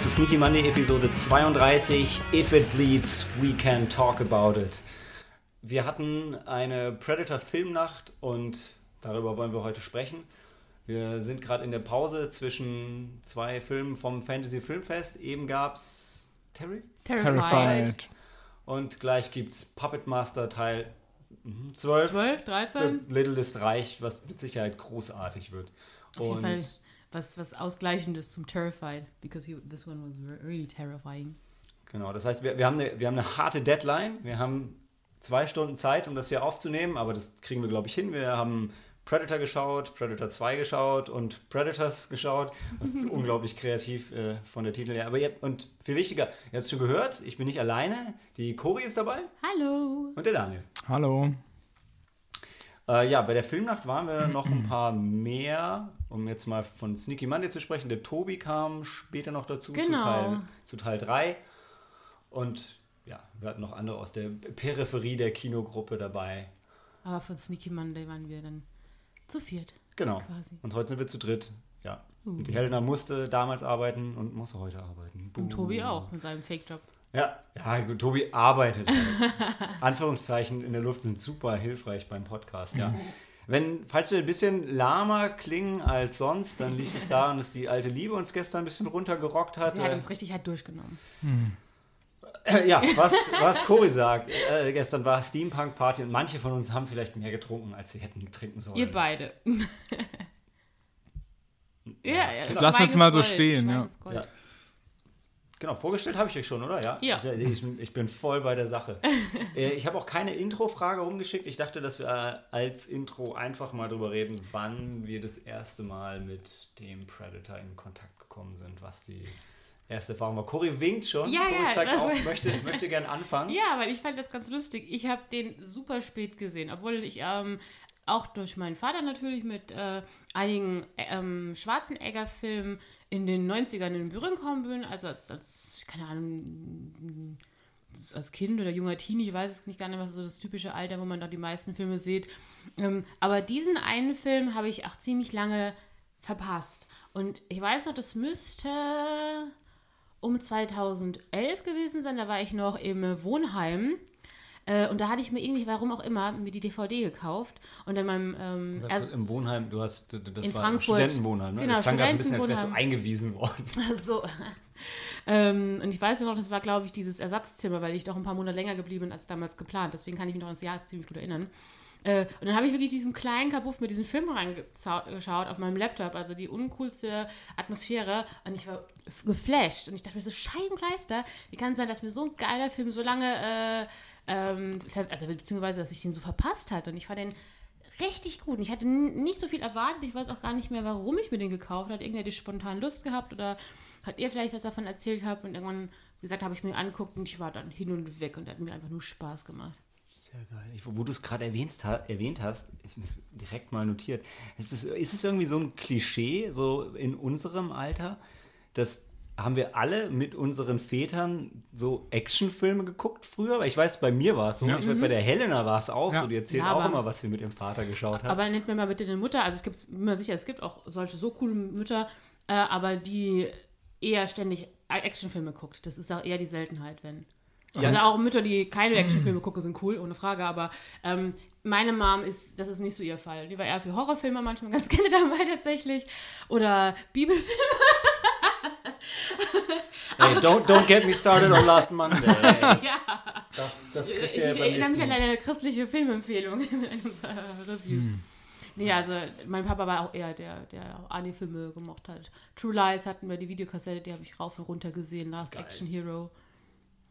zu Sneaky Monday Episode 32. If it bleeds, we can talk about it. Wir hatten eine Predator Filmnacht und darüber wollen wir heute sprechen. Wir sind gerade in der Pause zwischen zwei Filmen vom Fantasy Filmfest. Eben gab es Terry? Terrified. Und gleich gibt es Puppet Master Teil 12. 12, 13? The Littlest Reich, was mit Sicherheit großartig wird. Auf jeden Fall was, was Ausgleichendes zum Terrified, because he, this one was really terrifying. Genau, das heißt, wir, wir, haben eine, wir haben eine harte Deadline. Wir haben zwei Stunden Zeit, um das hier aufzunehmen, aber das kriegen wir, glaube ich, hin. Wir haben Predator geschaut, Predator 2 geschaut und Predators geschaut. Das ist unglaublich kreativ äh, von der Titel her. Aber ihr, und viel wichtiger, ihr habt es schon gehört, ich bin nicht alleine. Die Cori ist dabei. Hallo. Und der Daniel. Hallo. Äh, ja, bei der Filmnacht waren wir noch ein paar mehr, um jetzt mal von Sneaky Monday zu sprechen. Der Tobi kam später noch dazu genau. zu, Teil, zu Teil 3. Und ja, wir hatten noch andere aus der Peripherie der Kinogruppe dabei. Aber von Sneaky Monday waren wir dann zu viert. Genau. Quasi. Und heute sind wir zu dritt. Ja. Uh. Und die Helena musste damals arbeiten und muss heute arbeiten. Und Tobi auch mit seinem Fake-Job. Ja, ja, gut, Tobi arbeitet. Anführungszeichen in der Luft sind super hilfreich beim Podcast, ja. Wenn, falls wir ein bisschen lahmer klingen als sonst, dann liegt es daran, dass die alte Liebe uns gestern ein bisschen runtergerockt hat. Sie hat uns richtig halt durchgenommen. Hm. Ja, was, was Cory sagt, äh, gestern war Steampunk-Party und manche von uns haben vielleicht mehr getrunken, als sie hätten trinken sollen. Ihr beide. ja, ja. Das lassen wir jetzt mal so stehen, ja. Genau, vorgestellt habe ich euch schon, oder? Ja. ja. Ich, ich, bin voll bei der Sache. Äh, ich habe auch keine Intro-Frage rumgeschickt. Ich dachte, dass wir äh, als Intro einfach mal drüber reden, wann wir das erste Mal mit dem Predator in Kontakt gekommen sind, was die erste Erfahrung war. Cory winkt schon. Ja, Cory ja, zeigt auf, möchte, möchte gern anfangen. Ja, weil ich fand das ganz lustig. Ich habe den super spät gesehen, obwohl ich ähm, auch durch meinen Vater natürlich mit äh, einigen ähm, Schwarzenegger-Filmen in den 90ern in Berührung gekommen bin, also als, als, keine Ahnung, als Kind oder junger Teenie, ich weiß es nicht gar nicht, was so das typische Alter, wo man da die meisten Filme sieht. Ähm, aber diesen einen Film habe ich auch ziemlich lange verpasst. Und ich weiß noch, das müsste um 2011 gewesen sein, da war ich noch im Wohnheim äh, und da hatte ich mir irgendwie, warum auch immer, mir die DVD gekauft. Und dann meinem. Ähm, erst im Wohnheim, du hast, das in war Frankfurt, Studentenwohnheim, ne? Genau, das klang gerade ein bisschen, als wärst du eingewiesen worden. so. ähm, und ich weiß noch, das war, glaube ich, dieses Ersatzzimmer, weil ich doch ein paar Monate länger geblieben bin als damals geplant. Deswegen kann ich mich noch an das Jahr ziemlich gut erinnern. Äh, und dann habe ich wirklich diesen kleinen Kabuff mit diesem Film reingeschaut auf meinem Laptop, also die uncoolste Atmosphäre. Und ich war geflasht. Und ich dachte mir so, Scheibenkleister, wie kann es sein, dass mir so ein geiler Film so lange, äh, ähm, also beziehungsweise, dass ich den so verpasst hatte. Und ich fand den richtig gut. Und ich hatte nicht so viel erwartet. Ich weiß auch gar nicht mehr, warum ich mir den gekauft habe. Irgendwie hatte ich spontan Lust gehabt oder hat ihr vielleicht was davon erzählt gehabt. Und irgendwann, wie gesagt, habe ich mir angeguckt und ich war dann hin und weg und hat mir einfach nur Spaß gemacht. Sehr geil. Ich, wo du es gerade erwähnt, hast, ich es direkt mal notiert. Ist es, ist es irgendwie so ein Klischee, so in unserem Alter, dass haben wir alle mit unseren Vätern so Actionfilme geguckt früher? Weil ich weiß, bei mir war es so. Ja. Ich weiß, bei der Helena war es auch ja. so. Die erzählt ja, auch immer, was sie mit ihrem Vater geschaut hat. Aber nennt mir mal bitte eine Mutter. Also es gibt immer sicher, es gibt auch solche so coole Mütter, äh, aber die eher ständig Actionfilme guckt. Das ist auch eher die Seltenheit, wenn. Ja. Also auch Mütter, die keine Actionfilme gucken, sind cool, ohne Frage. Aber ähm, meine Mom ist, das ist nicht so ihr Fall. Die war eher für Horrorfilme manchmal ganz gerne dabei tatsächlich. Oder Bibelfilme. Hey, don't, don't get me started on Last Monday. ja. Das, das ich, ich erinnere mich an eine christliche Filmempfehlung in unserer Review. Hm. Nee, also mein Papa war auch eher der, der Ani-Filme gemocht hat. True Lies hatten wir die Videokassette, die habe ich rauf und runter gesehen. Last Geil. Action Hero.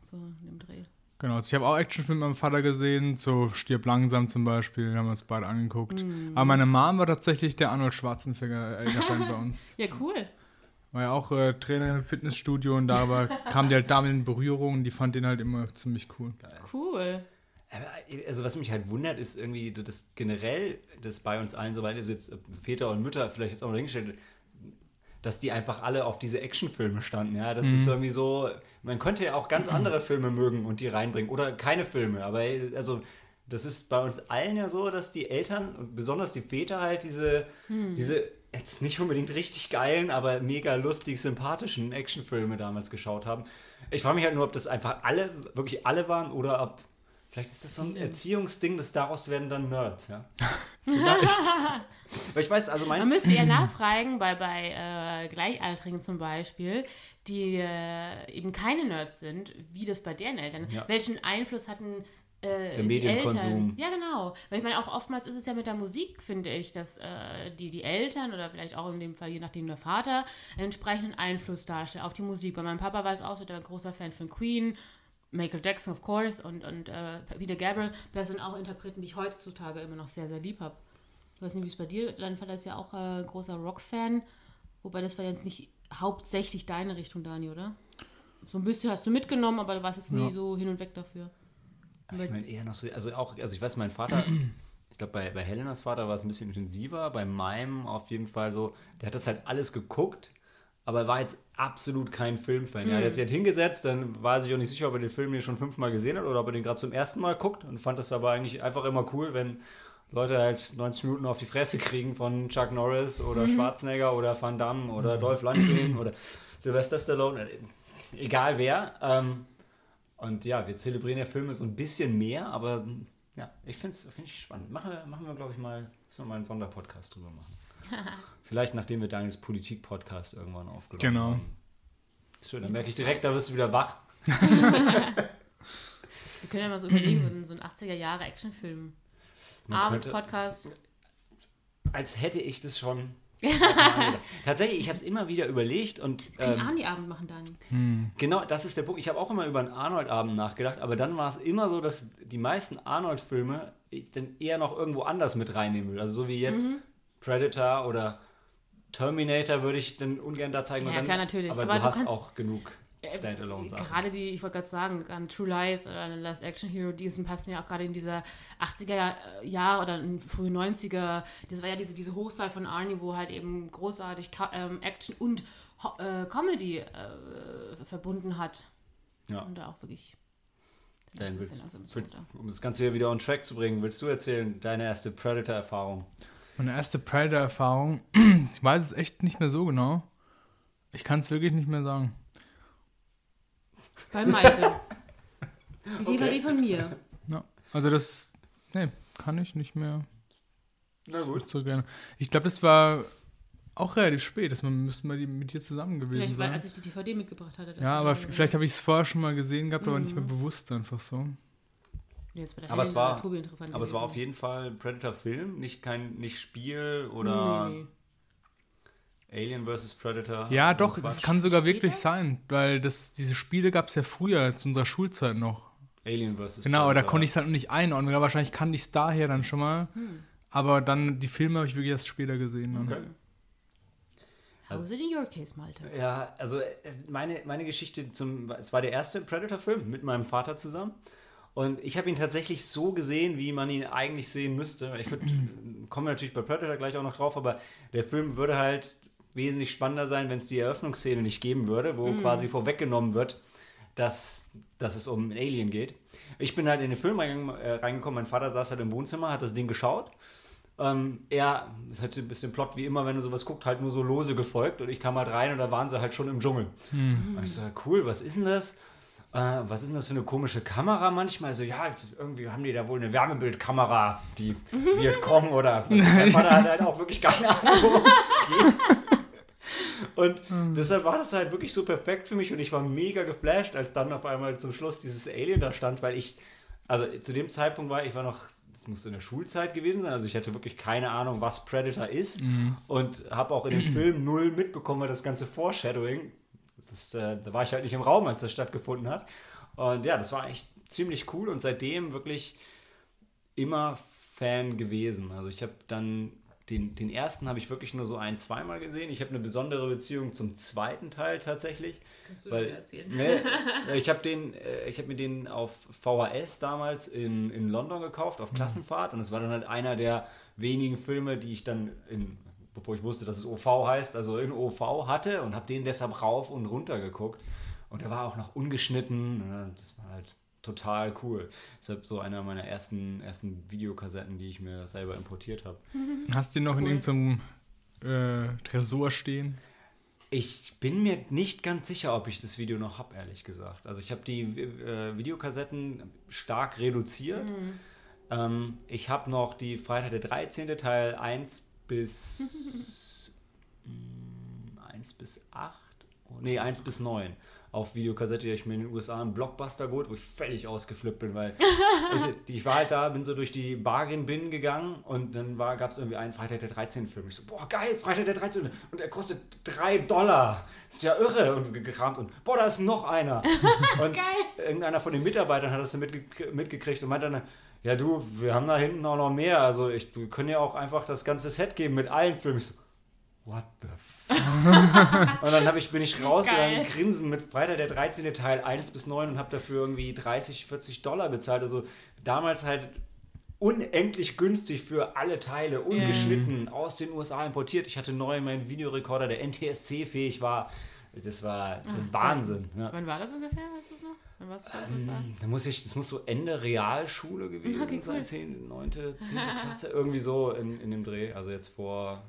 So in dem Dreh. Genau, also ich habe auch Actionfilme mit meinem Vater gesehen, so Stirb langsam zum Beispiel, den haben wir uns beide angeguckt. Mm. Aber meine Mom war tatsächlich der Arnold Schwarzenegger-Fan bei uns. Ja, cool. War ja auch äh, Trainer im Fitnessstudio und da war, kam die halt damit in Berührung und die fand den halt immer ziemlich cool. Geil. Cool. Also was mich halt wundert, ist irgendwie das generell, das bei uns allen, soweit ist jetzt Väter und Mütter vielleicht jetzt auch noch hingestellt, dass die einfach alle auf diese Actionfilme standen. Ja, das mhm. ist irgendwie so. Man könnte ja auch ganz andere Filme mögen und die reinbringen oder keine Filme. Aber also das ist bei uns allen ja so, dass die Eltern und besonders die Väter halt diese, mhm. diese jetzt nicht unbedingt richtig geilen, aber mega lustig sympathischen Actionfilme damals geschaut haben. Ich frage mich halt nur, ob das einfach alle, wirklich alle waren oder ob vielleicht ist das so ein Erziehungsding, dass daraus werden dann Nerds, ja. Vielleicht. Weil ich weiß, also mein Man müsste ja nachfragen, bei, bei äh, Gleichaltrigen zum Beispiel, die äh, eben keine Nerds sind, wie das bei deren Eltern Ja. Welchen Einfluss hatten äh, Der die Medienkonsum. Ja, genau. Weil ich meine, auch oftmals ist es ja mit der Musik, finde ich, dass äh, die, die Eltern oder vielleicht auch in dem Fall, je nachdem der Vater, einen entsprechenden Einfluss darstellen auf die Musik. Bei meinem Papa war es auch so, der war ein großer Fan von Queen, Michael Jackson, of course, und, und äh, Peter Gabriel. Das sind auch Interpreten, die ich heutzutage immer noch sehr, sehr lieb habe. Ich weiß nicht, wie es bei dir, dein Vater ist ja auch äh, großer Rock-Fan, wobei das war jetzt nicht hauptsächlich deine Richtung, Dani, oder? So ein bisschen hast du mitgenommen, aber du warst jetzt nie Ja. so hin und weg dafür. Ich meine eher noch so, also auch, also ich weiß, mein Vater, ich glaube, bei, bei Helenas Vater war es ein bisschen intensiver, bei meinem auf jeden Fall so, der hat das halt alles geguckt, aber er war jetzt absolut kein Filmfan. Er hat jetzt halt hingesetzt, dann war er sich auch nicht sicher, ob er den Film hier schon fünfmal gesehen hat oder ob er den gerade zum ersten Mal guckt und fand das aber eigentlich einfach immer cool, wenn Leute halt 90 Minuten auf die Fresse kriegen von Chuck Norris oder Schwarzenegger oder Van Damme oder Dolph Lundgren oder Sylvester Stallone, äh, egal wer. Ähm, und ja, wir zelebrieren ja Filme so ein bisschen mehr, aber ja, ich finde es find ich spannend. Machen wir, machen wir glaube ich, mal, müssen wir mal einen Sonderpodcast drüber machen. Vielleicht nachdem wir Daniels Politik-Podcast irgendwann aufgenommen Genau. haben. Schön, dann merke ich direkt, da wirst du wieder wach. Wir können ja mal so überlegen, so ein, so ein 80er-Jahre-Actionfilm. Man könnte, Abend-Podcast. als hätte ich das schon. Tatsächlich, ich habe es immer wieder überlegt und Können ähm, Arnie-Abend machen, Dani. Genau, das ist der Punkt. Ich habe auch immer über einen Arnold-Abend nachgedacht, aber dann war es immer so, dass die meisten Arnold-Filme ich dann eher noch irgendwo anders mit reinnehmen will. Also so wie jetzt Mhm. Predator oder Terminator würde ich dann ungern da zeigen. Ja, dann, klar, natürlich. Aber, Aber du du hast kannst- auch genug Standalone-Sachen. Gerade die, ich wollte gerade sagen, an True Lies oder an Last Action Hero, die sind, passen ja auch gerade in dieser 80er Jahre oder in frühen 90er. Das war ja diese, diese Hochzeit von Arnie, wo halt eben großartig ähm, Action und äh, Comedy äh, verbunden hat. Ja. Und da auch wirklich. Dann ein willst, willst, um das Ganze hier wieder on track zu bringen, willst du erzählen, deine erste Predator-Erfahrung? Meine erste Predator-Erfahrung, ich weiß es echt nicht mehr so genau. Ich kann es wirklich nicht mehr sagen. Bei Malte. Die Okay. DVD von mir. Ja, also das, nee, kann ich nicht mehr Na gut. so gerne. Ich glaube, das war auch relativ spät, dass man müssten wir die mit dir zusammen gewesen Vielleicht, weil, sein. als ich die DVD mitgebracht hatte. das Ja, aber vielleicht habe ich es vorher schon mal gesehen gehabt, aber nicht mehr Mhm. bewusst einfach so. Jetzt bei der Aber es Helen war- Aber es war auf jeden Fall Predator-Film, nicht kein nicht Spiel oder Nee, nee. Alien vs. Predator. Ja, So doch, Quatsch. das kann sogar wirklich sein, weil das, diese Spiele gab es ja früher zu unserer Schulzeit noch. Alien vs. Genau, aber da Predator. konnte ich es halt noch nicht einordnen. Ja, wahrscheinlich kannte ich es daher dann schon mal. Hm. Aber dann die Filme habe ich wirklich erst später gesehen. Dann. Okay. How is it in your case, Malte? Ja, also äh, meine, meine Geschichte zum. Es war der erste Predator-Film mit meinem Vater zusammen. Und ich habe ihn tatsächlich so gesehen, wie man ihn eigentlich sehen müsste. Ich komme natürlich bei Predator gleich auch noch drauf, aber der Film würde halt wesentlich spannender sein, wenn es die Eröffnungsszene nicht geben würde, wo quasi vorweggenommen wird, dass, dass es um Alien geht. Ich bin halt in den Film äh, reingekommen, mein Vater saß halt im Wohnzimmer, hat das Ding geschaut. Ähm, er, es hat ein bisschen Plot wie immer, wenn du sowas guckst, halt nur so lose gefolgt und ich kam halt rein und da waren sie halt schon im Dschungel. Und ich so, cool, was ist denn das? Äh, was ist denn das für eine komische Kamera manchmal? So, ja, irgendwie haben die da wohl eine Wärmebildkamera, die Vietcong oder. Also mein Vater hat halt auch wirklich keine Ahnung, worum es geht. Und deshalb war das halt wirklich so perfekt für mich und ich war mega geflasht, als dann auf einmal zum Schluss dieses Alien da stand, weil ich, also zu dem Zeitpunkt war ich war noch, das musste in der Schulzeit gewesen sein, also ich hatte wirklich keine Ahnung, was Predator ist und habe auch in dem Film null mitbekommen, weil das ganze Foreshadowing, das, äh, da war ich halt nicht im Raum, als das stattgefunden hat. Und ja, das war echt ziemlich cool und seitdem wirklich immer Fan gewesen. Also ich habe dann den, den ersten habe ich wirklich nur so ein, zweimal gesehen. Ich habe eine besondere Beziehung zum zweiten Teil tatsächlich. Kannst du Weil, mir erzählen? ne, ich habe den, äh, ich habe mir den auf VHS damals in, in London gekauft, auf Klassenfahrt. Und es war dann halt einer der wenigen Filme, die ich dann in, bevor ich wusste, dass es OV heißt, also in OV hatte und habe den deshalb rauf und runter geguckt. Und der war auch noch ungeschnitten. Das war halt total cool. Deshalb so einer meiner ersten, ersten Videokassetten, die ich mir selber importiert habe. Hast du den noch in Cool. irgendeinem äh, Tresor stehen. Ich bin mir nicht ganz sicher, ob ich das Video noch habe, ehrlich gesagt. Also ich habe die äh, Videokassetten stark reduziert. Ähm, ich habe noch die Freitag der 13. Teil 1 bis mh, 1 bis 8. Oh, nee, 1 bis 9 auf Videokassette, die ich mir in den USA einen Blockbuster geholt, wo ich völlig ausgeflippt bin, weil also, ich war halt da, bin so durch die Bargain-Bin gegangen und dann gab es irgendwie einen Freitag der 13. Film. Ich so, boah, geil, Freitag der 13. Und er kostet 3 Dollar. ist ja irre. Und gekramt und, boah, da ist noch einer. Und irgendeiner von den Mitarbeitern hat das dann mitge mitgekriegt und meinte dann, ja du, wir haben da hinten auch noch mehr. Also ich, wir können ja auch einfach das ganze Set geben mit allen Filmen. Ich so, what the fuck? und dann ich, bin ich rausgegangen, Geil. grinsen mit Freitag der 13. Teil 1 bis 9 und habe dafür irgendwie 30, 40 Dollar bezahlt. Also damals halt unendlich günstig für alle Teile, ungeschnitten, aus den USA importiert. Ich hatte neu meinen Videorekorder, der NTSC-fähig war. Das war Wahnsinn. Ja. Wann war das ungefähr? Weißt du es noch? Wann warst du USA? Da muss ich, das muss so Ende Realschule gewesen Okay, cool. sein, 10., 9., 10. Klasse, irgendwie so in, in dem Dreh. Also jetzt vor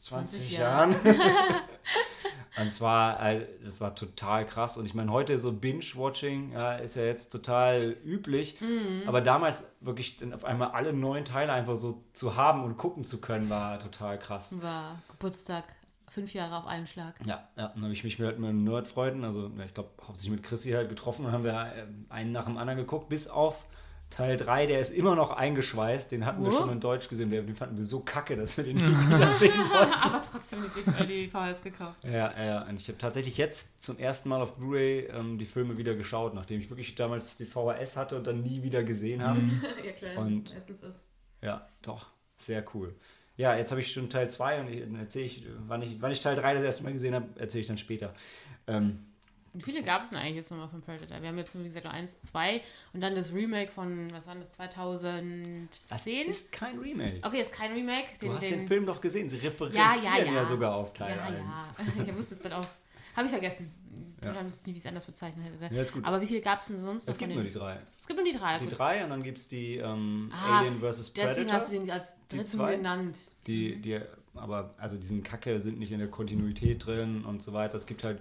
20, 20 Jahren. und es war, äh, das war total krass. Und ich meine, heute so Binge-Watching ja, ist ja jetzt total üblich. Mhm. Aber damals wirklich auf einmal alle neun Teile einfach so zu haben und gucken zu können, war total krass. War Geburtstag, fünf Jahre auf einen Schlag. Ja, ja, dann habe ich mich halt mit Nerdfreunden, also ich glaube hauptsächlich mit Chrissy halt getroffen und haben wir äh, einen nach dem anderen geguckt, bis auf Teil 3, der ist immer noch eingeschweißt, den hatten wir Wo? schon in Deutsch gesehen, den fanden wir so kacke, dass wir den nie wieder sehen wollten. Aber trotzdem die, die VHS gekauft. Ja, ja, und ich habe tatsächlich jetzt zum ersten Mal auf Blu-ray ähm, die Filme wieder geschaut, nachdem ich wirklich damals die VHS hatte und dann nie wieder gesehen habe. ja klar, Und- das meistens ist. Ja, doch, sehr cool. Ja, jetzt habe ich schon Teil 2 und ich- dann erzähle ich, wann ich, wann ich Teil 3 das erste Mal gesehen habe, erzähle ich dann später. Ähm, Wie viele gab es denn eigentlich jetzt nochmal von Predator? Wir haben jetzt wie gesagt, nur eins, zwei und dann das Remake von, was war das, 2010? das ist kein Remake. Okay, ist kein Remake. Du hast den den Film doch gesehen. Sie ja, referenzieren ja, ja, ja. sogar auf Teil ja, 1. ja. Ich wusste jetzt dann auch. Habe ich vergessen. Ja. Oder wie ich es anders bezeichnet hätte. Ja, ist gut. Aber wie viele gab es denn sonst noch Es gibt nur den- die drei. Es gibt nur die drei. Die gut. drei und dann gibt es die ähm, Ah, Alien vs. Deswegen Predator. hast du den als Die dritten zwei? genannt. Die, die, aber also diesen Kacke sind nicht in der Kontinuität drin und so weiter. Es gibt halt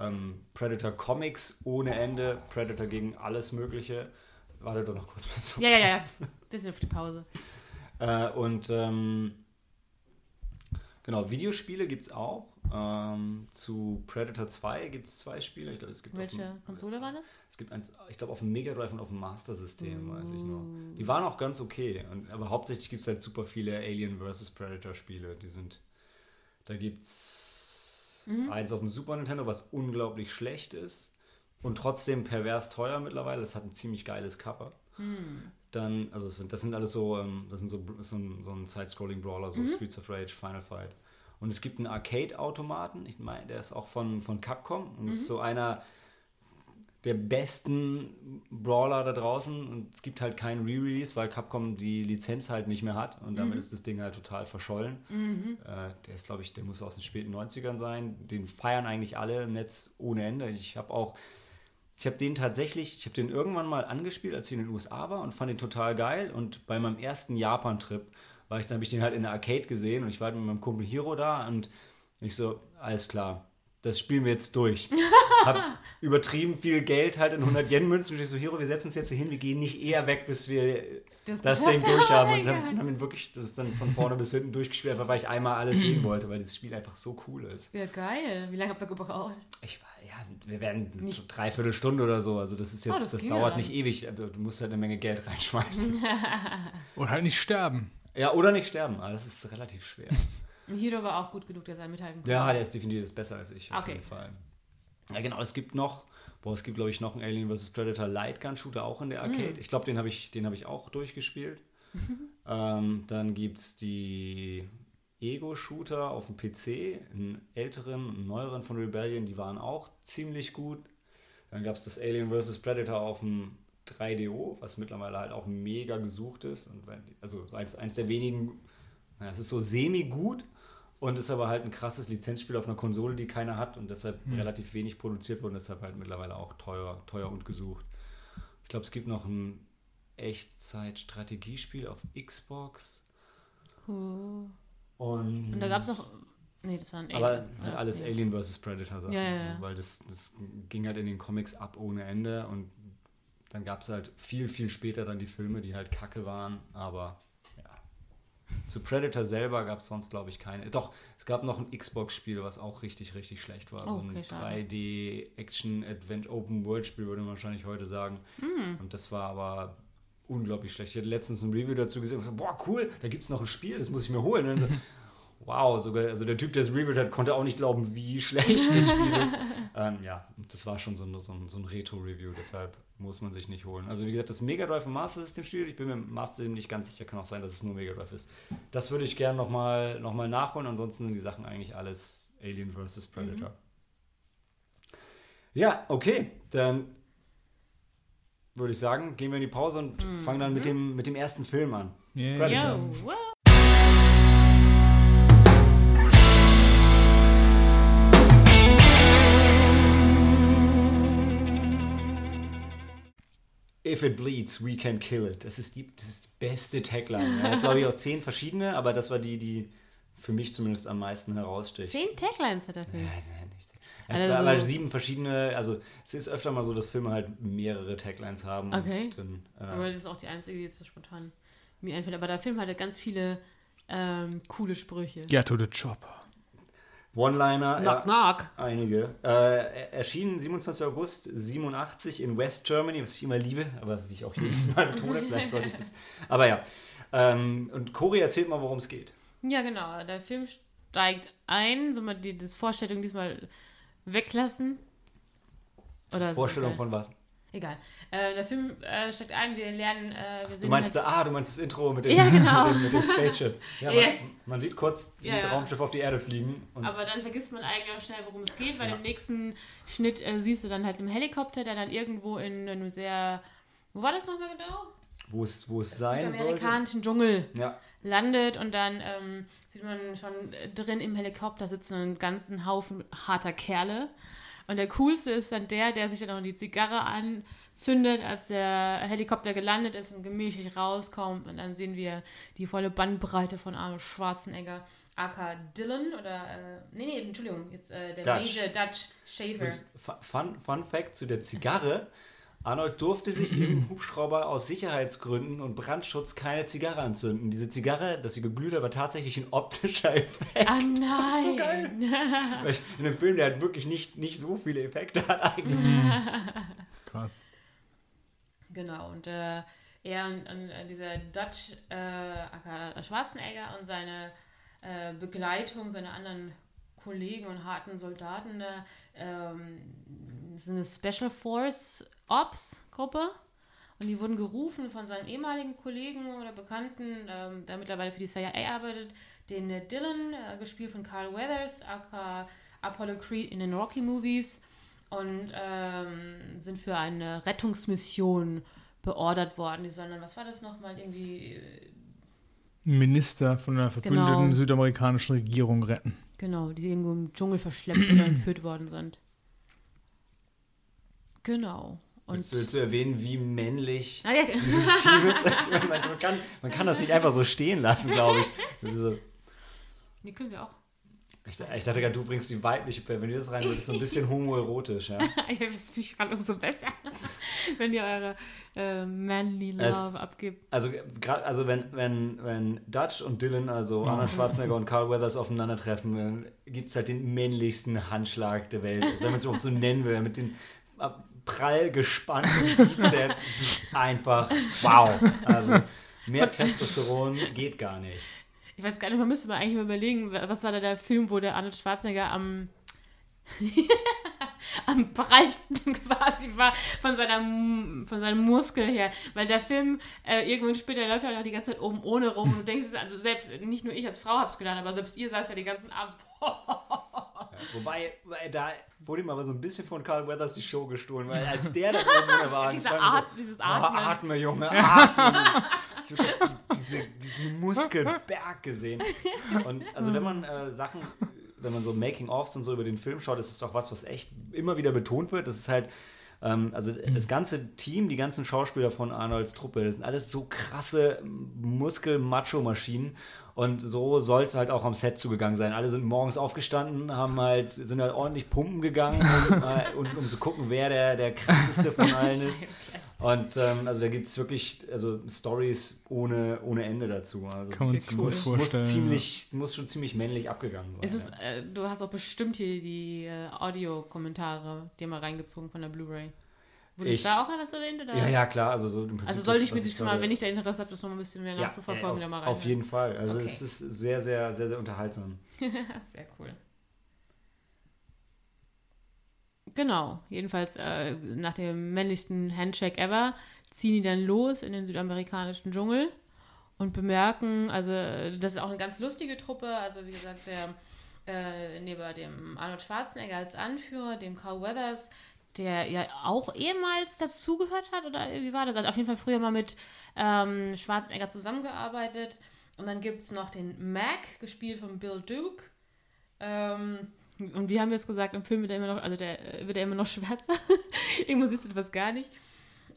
ähm, Predator Comics ohne Ende, Predator gegen alles Mögliche. Warte doch noch kurz bis Ja, ja, ja. ja. Bisschen auf die Pause. Äh, und ähm, genau, Videospiele gibt es auch. Ähm, zu Predator 2 gibt es zwei Spiele. Ich glaube, es gibt auf dem- Welche Konsole war das? Es gibt eins, ich glaube, auf dem Mega Drive und auf dem Master System, weiß ich noch. Mm. Die waren auch ganz okay. Und, aber hauptsächlich gibt es halt super viele Alien vs. Predator Spiele. Die sind. Da gibt es Mhm. eins auf dem Super Nintendo, was unglaublich schlecht ist. Und trotzdem pervers teuer mittlerweile. Das hat ein ziemlich geiles Cover. Hm. Dann, also es sind, das sind alles so, ähm, das sind so, so ein, so ein Side-Scrolling-Brawler, Mhm. so Streets of Rage, Final Fight. Und es gibt einen Arcade-Automaten, ich meine, der ist auch von, von Capcom und Mhm. ist so einer der besten Brawler da draußen. Und es gibt halt keinen Re-Release, weil Capcom die Lizenz halt nicht mehr hat und Mhm. damit ist das Ding halt total verschollen. Äh, der ist, glaube ich, der muss aus den späten 90ern sein. Den feiern eigentlich alle im Netz ohne Ende. Ich habe auch ich habe den tatsächlich, ich habe den irgendwann mal angespielt, als ich in den USA war und fand den total geil. Und bei meinem ersten Japan-Trip war ich, dann habe ich den halt in der Arcade gesehen und ich war halt mit meinem Kumpel Hiro da und ich so, alles klar, das spielen wir jetzt durch. hab übertrieben viel Geld halt in 100 Yen-Münzen und ich so, Hiro, wir setzen uns jetzt hier hin, wir gehen nicht eher weg, bis wir Das das, Ding durch haben. Und haben, haben ihn wirklich das ist dann von vorne bis hinten durchgespielt, einfach weil ich einmal alles sehen wollte, weil das Spiel einfach so cool ist. Ja, geil. Wie lange habt ihr gebraucht? Ich war, ja, wir werden Nicht- so dreiviertel Stunde oder so. Also das ist jetzt, Oh, das das, dauert dann. nicht ewig. aber Du musst halt eine Menge Geld reinschmeißen. Und halt nicht sterben. ja, oder nicht sterben, aber das ist relativ schwer. Hiro war auch gut genug, der sein mithalten konnte. ja, der ist definitiv besser als ich, auf Okay. jeden Fall. Ja, genau, es gibt noch, boah, es gibt, glaube ich, noch einen Alien vs. Predator Lightgun Shooter auch in der Arcade. Ich glaube, den habe ich, den hab ich auch durchgespielt. ähm, dann gibt es die Ego-Shooter auf dem PC, einen älteren, einen neueren von Rebellion, die waren auch ziemlich gut. Dann gab es das Alien vs. Predator auf dem 3DO, was mittlerweile halt auch mega gesucht ist. Und weil, also eins, eins der wenigen, naja, es ist so semi-gut und ist aber halt ein krasses Lizenzspiel auf einer Konsole, die keiner hat und deshalb relativ wenig produziert wurde und deshalb halt mittlerweile auch teuer, teuer und gesucht. Ich glaube, es gibt noch ein Echtzeit-Strategiespiel auf Xbox. Cool. Und, Und da gab es noch. Nee, das war ein aber Alien, halt oder? alles Ja. Alien vs. Predator Sachen. Ja, ja, ja. Weil das, das ging halt in den Comics ab ohne Ende und dann gab es halt viel, viel später dann die Filme, die halt kacke waren, aber. Zu Predator selber gab es sonst, glaube ich, keine. Doch, es gab noch ein Xbox-Spiel, was auch richtig, richtig schlecht war. so ein okay, schade. 3D-Action-Advent-Open-World-Spiel, würde man wahrscheinlich heute sagen. Hm. Und das war aber unglaublich schlecht. Ich hatte letztens ein Review dazu gesehen und gesagt, boah, cool, da gibt es noch ein Spiel, das muss ich mir holen. Und dann so, wow, sogar, also der Typ, der es reviewt hat, konnte auch nicht glauben, wie schlecht das Spiel ist. ähm, ja, das war schon so ein, so ein, so ein Retro-Review, deshalb muss man sich nicht holen. Also wie gesagt, das Mega Drive und Master System Spiel, ich bin mir im Master System nicht ganz sicher, kann auch sein, dass es nur Mega Drive ist. Das würde ich gerne nochmal noch mal nachholen, ansonsten sind die Sachen eigentlich alles Alien vs. Predator. Ja, okay, dann würde ich sagen, gehen wir in die Pause und fangen dann mit dem, mit dem ersten Film an. Yeah. Predator. Yo, If it bleeds, we can kill it. Das ist die, das ist die beste Tagline. Er hat, glaube ich, auch zehn verschiedene, aber das war die, die für mich zumindest am meisten heraussticht. Zehn Taglines hat der Film. Nein, nein, nicht zehn. Er Also hat aber so- sieben verschiedene, also es ist öfter mal so, dass Filme halt mehrere Taglines haben. Okay. Und dann, äh, Aber das ist auch die einzige, die jetzt so spontan mir einfällt. Aber der Film hatte ganz viele ähm, coole Sprüche. Get to the chopper. One-Liner. Knock, ja, knock. Einige. Äh, er- erschienen 27. August 87 in West Germany, was ich immer liebe, aber wie ich auch jedes Mal betone, vielleicht sollte ich das. Aber ja. Ähm, und Cory erzählt mal, worum es geht. Ja, genau. Der Film steigt ein. Sollen wir die das Vorstellung diesmal weglassen? Oder Vorstellung von was? Egal. Äh, der Film äh, steigt ein. Wir lernen. Äh, wir Du meinst, halt, ah, du meinst das Intro mit dem, Ja, genau. mit dem, mit dem Spaceship. Ja, man, Yes. man sieht kurz Ja, ein ja. Raumschiff auf die Erde fliegen. Aber dann vergisst man eigentlich auch schnell, worum es geht, weil im nächsten Schnitt äh, siehst du dann halt einen Helikopter, der dann irgendwo in einem sehr. Wo war das nochmal genau? wo es, wo es sein sollte. Südamerikanischen Dschungel Ja, landet und dann ähm, sieht man schon drin im Helikopter sitzen einen ganzen Haufen harter Kerle. Und der coolste ist dann der, der sich dann noch die Zigarre anzündet, als der Helikopter gelandet ist und gemächlich rauskommt. Und dann sehen wir die volle Bandbreite von Arnold Schwarzenegger, aka Dylan oder, äh, nee, nee, Entschuldigung, jetzt äh, der Dutch. Major Dutch Shaver. Fun, Fun Fact zu der Zigarre. Arnold durfte sich im Hubschrauber aus Sicherheitsgründen und Brandschutz keine Zigarre anzünden. Diese Zigarre, dass sie geglüht hat, war tatsächlich ein optischer Effekt. Ah nein! so geil. Weil ich- In einem Film, der halt wirklich nicht, nicht so viele Effekte hat eigentlich. Krass. Genau, und äh, er und, und äh, dieser Dutch äh, Schwarzenegger und seine äh, Begleitung, seine anderen Kollegen und harten Soldaten, äh, ähm, sind eine Special Force Ops Gruppe. Und die wurden gerufen von seinem ehemaligen Kollegen oder Bekannten, ähm, der mittlerweile für die CIA arbeitet, den äh, Dylan, äh, gespielt von Carl Weathers, aka Apollo Creed in den Rocky Movies und ähm, sind für eine Rettungsmission beordert worden. Die sollen dann, was war das nochmal, irgendwie, äh, Minister von der verbündeten Genau. südamerikanischen Regierung retten. genau, die irgendwo im Dschungel verschleppt oder entführt worden sind. Genau. Und, Willst du, willst du erwähnen, wie männlich ah, ja, dieses Team ist? Ich meine, man, man, kann, man kann das nicht einfach so stehen lassen, glaube ich. So, die können wir auch. ich, ich dachte gerade, du bringst die weibliche, wenn du das rein würdest, so ein bisschen homoerotisch. Ja. Ja, das finde ich gerade umso besser, wenn ihr eure äh, manly Es- love abgibt. Also, grad, also wenn, wenn, wenn Dutch und Dylan, also Arnold Schwarzenegger und Carl Weathers aufeinandertreffen, dann gibt es halt den männlichsten Handschlag der Welt, wenn man es überhaupt so nennen will, mit den äh, prall gespannten Bizeps. Es ist einfach wow. Also mehr Testosteron geht gar nicht. Ich weiß gar nicht, man müsste mal eigentlich mal überlegen, was war da der Film, wo der Arnold Schwarzenegger am am prallsten quasi war von, seiner, von seinem Muskel her. Weil der Film, äh, irgendwann später läuft er auch die ganze Zeit oben ohne rum. Und du denkst, also selbst, nicht nur ich als Frau hab's gedacht, aber selbst ihr saß ja die ganzen Abends, Wobei, weil da wurde ihm aber so ein bisschen von Carl Weathers die Show gestohlen, weil als der da oben war, das war At- dieses so, Atmen. Oh, atme, Junge, atme. Das ist wirklich die, diese, diesen Muskelberg gesehen. Und also wenn man äh, Sachen, wenn man so Making-ofs und so über den Film schaut, ist es auch was, was echt immer wieder betont wird. Das ist halt also das ganze Team, die ganzen Schauspieler von Arnolds Truppe, das sind alles so krasse Muskel-Macho-Maschinen. Und so soll es halt auch am Set zugegangen sein. Alle sind morgens aufgestanden, haben halt, sind halt ordentlich pumpen gegangen, um, äh, um, um zu gucken, wer der, der krasseste von allen ist. Und ähm, also da gibt es wirklich also Stories ohne, ohne Ende dazu. Also Kann man sich cool. muss, muss, vorstellen. ziemlich, muss schon ziemlich männlich abgegangen sein. Es ist, ja. äh, du hast auch bestimmt hier die äh, Audiokommentare dir mal reingezogen von der Blu-ray. Wurde Ich- da auch was erwähnt? Oder? ja, ja, klar. Also, so Also sollte ich mir das mal, wenn ich da Interesse habe, das noch mal ein bisschen mehr ja, nachzuverfolgen, äh, da mal auf, rein. auf jeden Fall. Also Okay. es ist sehr, sehr, sehr, sehr unterhaltsam. Sehr cool. Genau, jedenfalls äh, nach dem männlichsten Handshake ever ziehen die dann los in den südamerikanischen Dschungel und bemerken, also das ist auch eine ganz lustige Truppe, also wie gesagt, der äh, neben dem Arnold Schwarzenegger als Anführer, dem Carl Weathers, der ja auch ehemals dazugehört hat, oder wie war das? Also auf jeden Fall früher mal mit ähm, Schwarzenegger zusammengearbeitet. Und dann gibt es noch den Mac, gespielt von Bill Duke. Ähm, und wie haben wir es gesagt, im Film wird er immer noch, also der äh, wird er immer noch schwärzer. Irgendwo siehst du das gar nicht.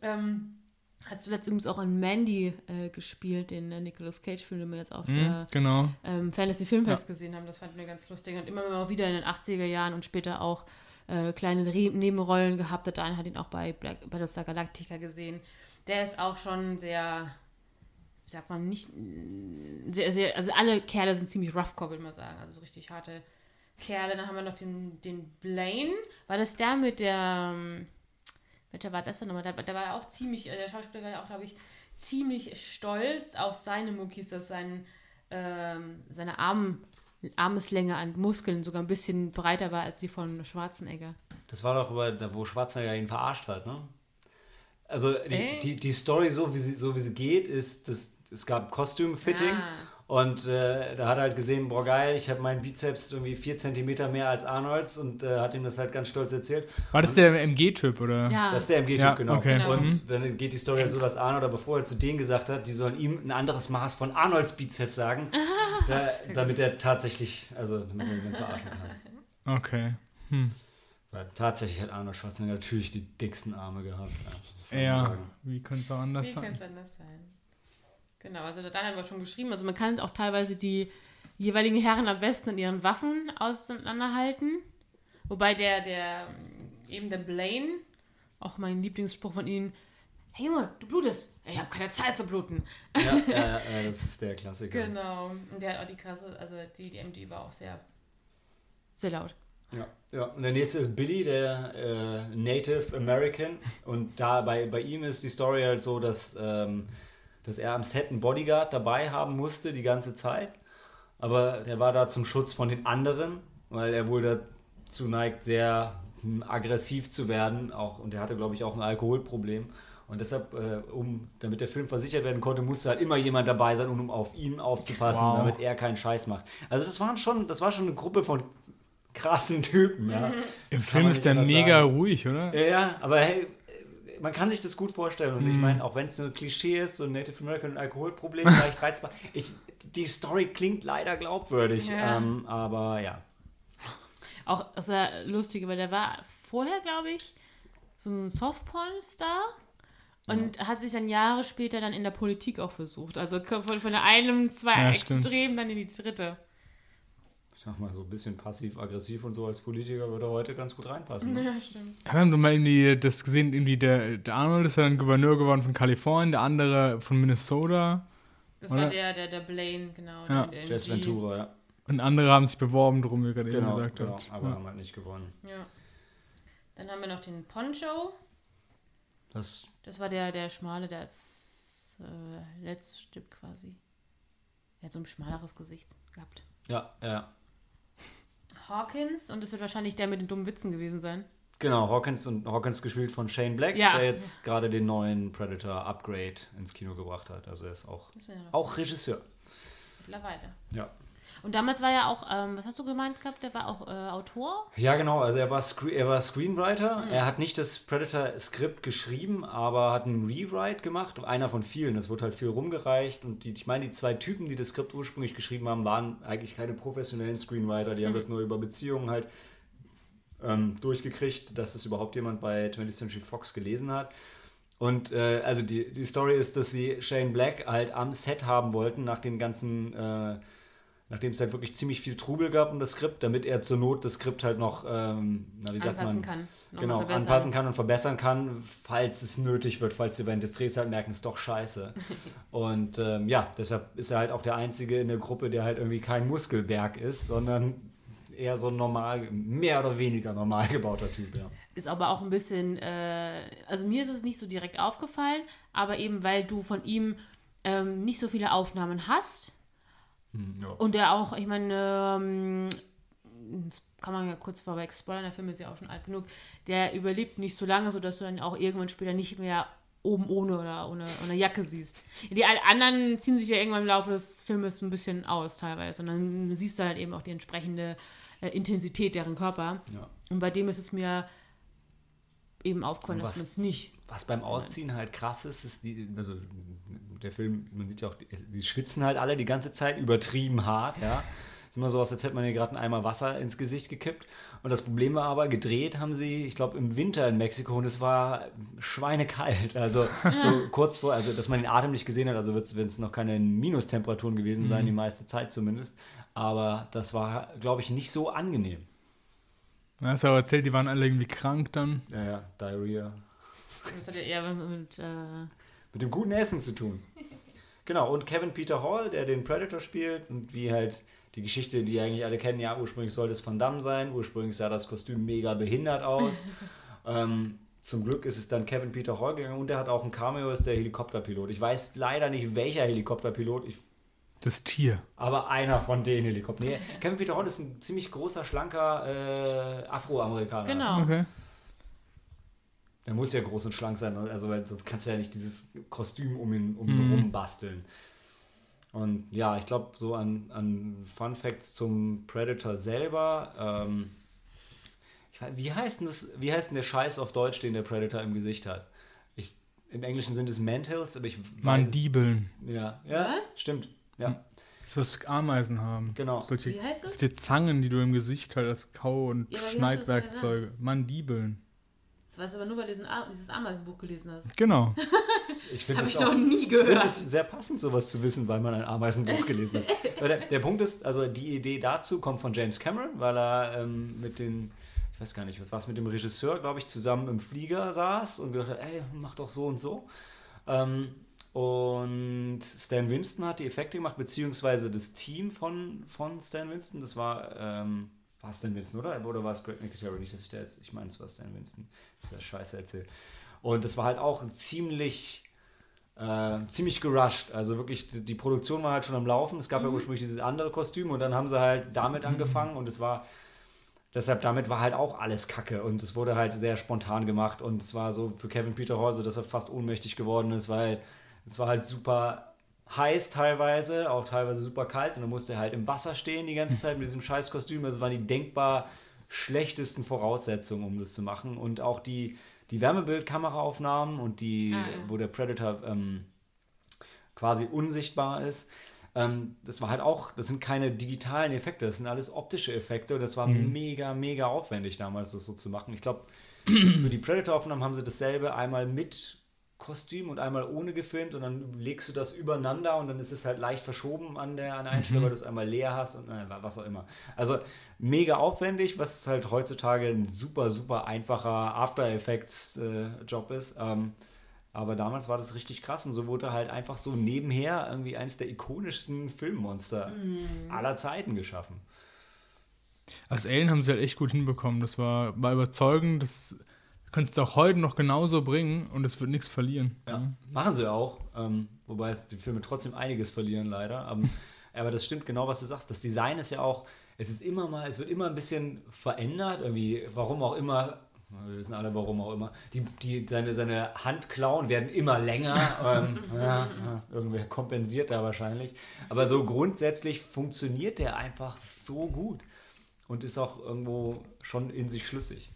Ähm, hat zuletzt übrigens auch in Mandy äh, gespielt, den äh, Nicolas Cage-Film, den wir jetzt auch Mhm, äh, genau. ähm, Fantasy Filmfest gesehen haben. Das fanden wir ganz lustig. Und immer mal wieder in den 80er Jahren und später auch äh, kleine Re Nebenrollen gehabt. Der Dan hat ihn auch bei Black, Battlestar Galactica gesehen. Der ist auch schon sehr, wie sagt man, nicht, sehr, sehr, also alle Kerle sind ziemlich rough, würde man sagen. Also so richtig harte Kerle. Dann haben wir noch den, den Blaine. War das der mit der, ähm, welcher war das denn nochmal? Der, der war ja auch ziemlich, äh, der Schauspieler war ja auch, glaube ich, ziemlich stolz auf seine Muckis, dass sein, ähm, seine Arm, Armeslänge an Muskeln sogar ein bisschen breiter war als die von Schwarzenegger. Das war doch wo Schwarzenegger ihn verarscht hat, ne? Also die, die, die Story, so wie sie, so wie sie geht, ist, dass es gab Kostümfitting Ah. Und äh, da hat er halt gesehen, boah geil, ich habe meinen Bizeps irgendwie vier Zentimeter mehr als Arnolds und äh, hat ihm das halt ganz stolz erzählt. War das der MG-Typ, oder? Ja, Das ist der MG-Typ, Ja, genau. okay. Genau. Und dann geht die Story halt so, dass Arnold, aber bevor er zu denen gesagt hat, die sollen ihm ein anderes Maß von Arnolds Bizeps sagen, da, damit er tatsächlich, also damit er ihn verarschen kann. Okay. Weil tatsächlich hat Arnold Schwarzenegger natürlich die dicksten Arme gehabt. Ja, Ja, wie könnte es auch anders Wie sein? es anders sein? Genau, also da haben wir schon geschrieben. Also man kann auch teilweise die jeweiligen Herren am besten an ihren Waffen auseinanderhalten. Wobei der, der, eben der Blaine, auch mein Lieblingsspruch von ihnen, hey Junge, du blutest. Ich habe keine Zeit zu bluten. Ja, ja, ja, das ist der Klassiker. Genau. Und der hat auch die krasse, also die, die MG war auch sehr, sehr laut. Ja, ja. Und der nächste ist Billy, der äh, Native American. Und da bei, bei ihm ist die Story halt so, dass, ähm, dass er am Set einen Bodyguard dabei haben musste die ganze Zeit. Aber der war da zum Schutz von den anderen, weil er wohl dazu neigt, sehr aggressiv zu werden. Auch, und er hatte, glaube ich, auch ein Alkoholproblem. Und deshalb, äh, um, damit der Film versichert werden konnte, musste halt immer jemand dabei sein, um auf ihn aufzupassen, Wow. damit er keinen Scheiß macht. Also das waren schon, das war schon eine Gruppe von krassen Typen, ja. Im Film ist der mega sagen. ruhig, oder? Ja, ja, aber hey, man kann sich das gut vorstellen. Und Mhm. ich meine, auch wenn es ein Klischee ist, so ein Native American und Alkoholproblem, vielleicht reizbar. Ich, die Story klingt leider glaubwürdig, Ja. ähm, aber ja. Auch sehr lustig, weil der war vorher, glaube ich, so ein Softporn-Star und hat sich dann Jahre später dann in der Politik auch versucht. Also von, von der einen, zwei Ja. Extremen dann in die dritte. Ich sag mal, so ein bisschen passiv-aggressiv und so als Politiker würde heute ganz gut reinpassen. Ne? Ja, stimmt. Haben wir mal irgendwie das gesehen, irgendwie der, der Arnold ist ja dann Gouverneur geworden von Kalifornien, der andere von Minnesota Das Oder? war der, der, der Blaine, genau. Ja. der, Jess. Ventura, ja. und andere haben sich beworben, drum wie gerade eben Genau, gesagt genau habt. aber Ja. haben halt nicht gewonnen. Ja. Dann haben wir noch den Poncho. Das, Das war der, der schmale, der als äh, letztes Stück quasi. Der hat so ein schmaleres Gesicht gehabt. ja, ja. Hawkins, und das wird wahrscheinlich der mit den dummen Witzen gewesen sein. Genau, Hawkins und Hawkins gespielt von Shane Black, Ja. der jetzt gerade den neuen Predator Upgrade ins Kino gebracht hat. Also er ist auch, auch Regisseur. mittlerweile. Ja. Und damals war er auch, ähm, was hast du gemeint gehabt? Der war auch äh, Autor? Ja, genau. Also er war, Scre er war Screenwriter. Mhm. Er hat nicht das Predator-Skript geschrieben, aber hat einen Rewrite gemacht. Einer von vielen. Das wurde halt viel rumgereicht. Und die, ich meine, die zwei Typen, die das Skript ursprünglich geschrieben haben, waren eigentlich keine professionellen Screenwriter. Die haben Mhm. das nur über Beziehungen halt ähm, durchgekriegt, dass es überhaupt jemand bei 20th Century Fox gelesen hat. Und äh, also die, die Story ist, dass sie Shane Black halt am Set haben wollten, nach den ganzen, äh, nachdem es halt wirklich ziemlich viel Trubel gab um das Skript, damit er zur Not das Skript halt noch, ähm, na, wie sagt Anpassen man, kann. Genau, anpassen kann und verbessern kann, falls es nötig wird, falls sie während des Drehs halt merken, es ist doch scheiße. und ähm, ja, deshalb ist er halt auch der Einzige in der Gruppe, der halt irgendwie kein Muskelberg ist, sondern eher so ein normal, mehr oder weniger normal gebauter Typ, ja. Ist aber auch ein bisschen, äh, also mir ist es nicht so direkt aufgefallen, aber eben weil du von ihm ähm, nicht so viele Aufnahmen hast ja. und er auch, ich meine, ähm, das kann man ja kurz vorweg spoilern, der Film ist ja auch schon alt genug, der überlebt nicht so lange, sodass du dann auch irgendwann später nicht mehr oben ohne oder ohne, ohne Jacke siehst. Die anderen ziehen sich ja irgendwann im Laufe des Filmes ein bisschen aus teilweise und dann siehst du halt eben auch die entsprechende äh, Intensität deren Körper. Ja. Und bei dem ist es mir eben aufgefallen, dass man es nicht. Was beim Ausziehen halt krass ist, ist die, also der Film, man sieht ja auch, die, schwitzen halt alle die ganze Zeit übertrieben hart, ja. Ist immer so aus, als hätte man hier gerade einen Eimer Wasser ins Gesicht gekippt. Und das Problem war aber, gedreht haben sie, ich glaube, im Winter in Mexiko und es war schweinekalt. Also so kurz vor, also dass man den Atem nicht gesehen hat, also wird es noch keine Minustemperaturen gewesen sein, die meiste Zeit zumindest. Aber das war, glaube ich, nicht so angenehm. Du hast aber erzählt, die waren alle irgendwie krank dann. Ja, ja, Diarrhea. Das hat ja eher mit, mit äh, mit dem guten Essen zu tun. Genau, und Kevin Peter Hall, der den Predator spielt und wie halt die Geschichte, die eigentlich alle kennen, ja, ursprünglich sollte es Van Damme sein, ursprünglich sah das Kostüm mega behindert aus. ähm, zum Glück ist es dann Kevin Peter Hall gegangen und der hat auch ein Cameo, ist der Helikopterpilot. Ich weiß leider nicht, welcher Helikopterpilot, ich, Das Tier. aber einer von den Helikoptern. Nee, Kevin Peter Hall ist ein ziemlich großer, schlanker äh, Afroamerikaner. genau. Okay. Der muss ja groß und schlank sein, also weil sonst kannst du ja nicht dieses Kostüm um ihn, um ihn Mhm. rum basteln. Und ja, ich glaube, so an, an Fun Facts zum Predator selber. Ähm, ich, weiß- wie, heißt denn das, wie heißt denn der Scheiß auf Deutsch, den der Predator im Gesicht hat? Ich, Im Englischen sind es Mantles, aber ich weiß Mandibeln. Ja, ja Was? stimmt. Ja, Das ist, was Ameisen haben. Genau. Solche, Wie heißt das? solche Zangen, die du im Gesicht halt als Kau- und Ja, hast das Schneidwerkzeuge. Mandibeln. Das weißt du aber nur, weil du dieses Ameisenbuch gelesen hast. Genau. ich finde Habe das ich auch noch nie Ich finde gehört. es sehr passend, sowas zu wissen, weil man ein Ameisenbuch gelesen hat. Weil der, der Punkt ist, also die Idee dazu kommt von James Cameron, weil er ähm, mit den, ich weiß gar nicht, was mit dem Regisseur, glaube ich, zusammen im Flieger saß und gedacht hat, ey, mach doch so und so. Ähm, und Stan Winston hat die Effekte gemacht, beziehungsweise das Team von, von Stan Winston, das war, ähm, war Stan Winston, oder? Oder war es Greg Nicotero? Nicht, dass ich da jetzt, ich meine, es war Stan Winston. Ich das Scheiße erzählt. Und das war halt auch ein ziemlich äh, ziemlich gerusht. Also wirklich, die, die Produktion war halt schon am Laufen. Es gab ja ursprünglich dieses andere Kostüm und dann haben sie halt damit angefangen und es war, deshalb damit war halt auch alles Kacke und es wurde halt sehr spontan gemacht und es war so für Kevin Peter Hall so, dass er fast ohnmächtig geworden ist, weil es war halt super heiß teilweise, auch teilweise super kalt und dann musste er halt im Wasser stehen die ganze Zeit mit diesem scheiß Kostüm. Das waren die denkbar schlechtesten Voraussetzungen, um das zu machen und auch die, die Wärmebildkameraaufnahmen und die, Ah, ja. wo der Predator ähm, quasi unsichtbar ist. Ähm, das war halt auch, das sind keine digitalen Effekte, das sind alles optische Effekte und das war mega, mega aufwendig damals, das so zu machen. Ich glaube, für die Predator-Aufnahmen haben sie dasselbe einmal mit Kostüm und einmal ohne gefilmt und dann legst du das übereinander und dann ist es halt leicht verschoben an der, an der einen Stelle, weil du es einmal leer hast und äh, was auch immer. Also mega aufwendig, was halt heutzutage ein super, super einfacher After Effects-Job ist. Ähm, aber damals war das richtig krass und so wurde halt einfach so nebenher irgendwie eins der ikonischsten Filmmonster aller Zeiten geschaffen. Als Alien haben sie halt echt gut hinbekommen. Das war, war überzeugend. Das kannst du auch heute noch genauso bringen und es wird nichts verlieren. Ja, machen sie auch. Ähm, wobei es die Filme trotzdem einiges verlieren, leider. Ähm, aber das stimmt genau, was du sagst. Das Design ist ja auch, es ist immer mal, es wird immer ein bisschen verändert. Irgendwie, warum auch immer. Wir wissen alle, warum auch immer. Die, die, seine, seine Handklauen werden immer länger. ähm, ja, ja, irgendwer kompensiert da wahrscheinlich. Aber so grundsätzlich funktioniert der einfach so gut. Und ist auch irgendwo schon in sich schlüssig.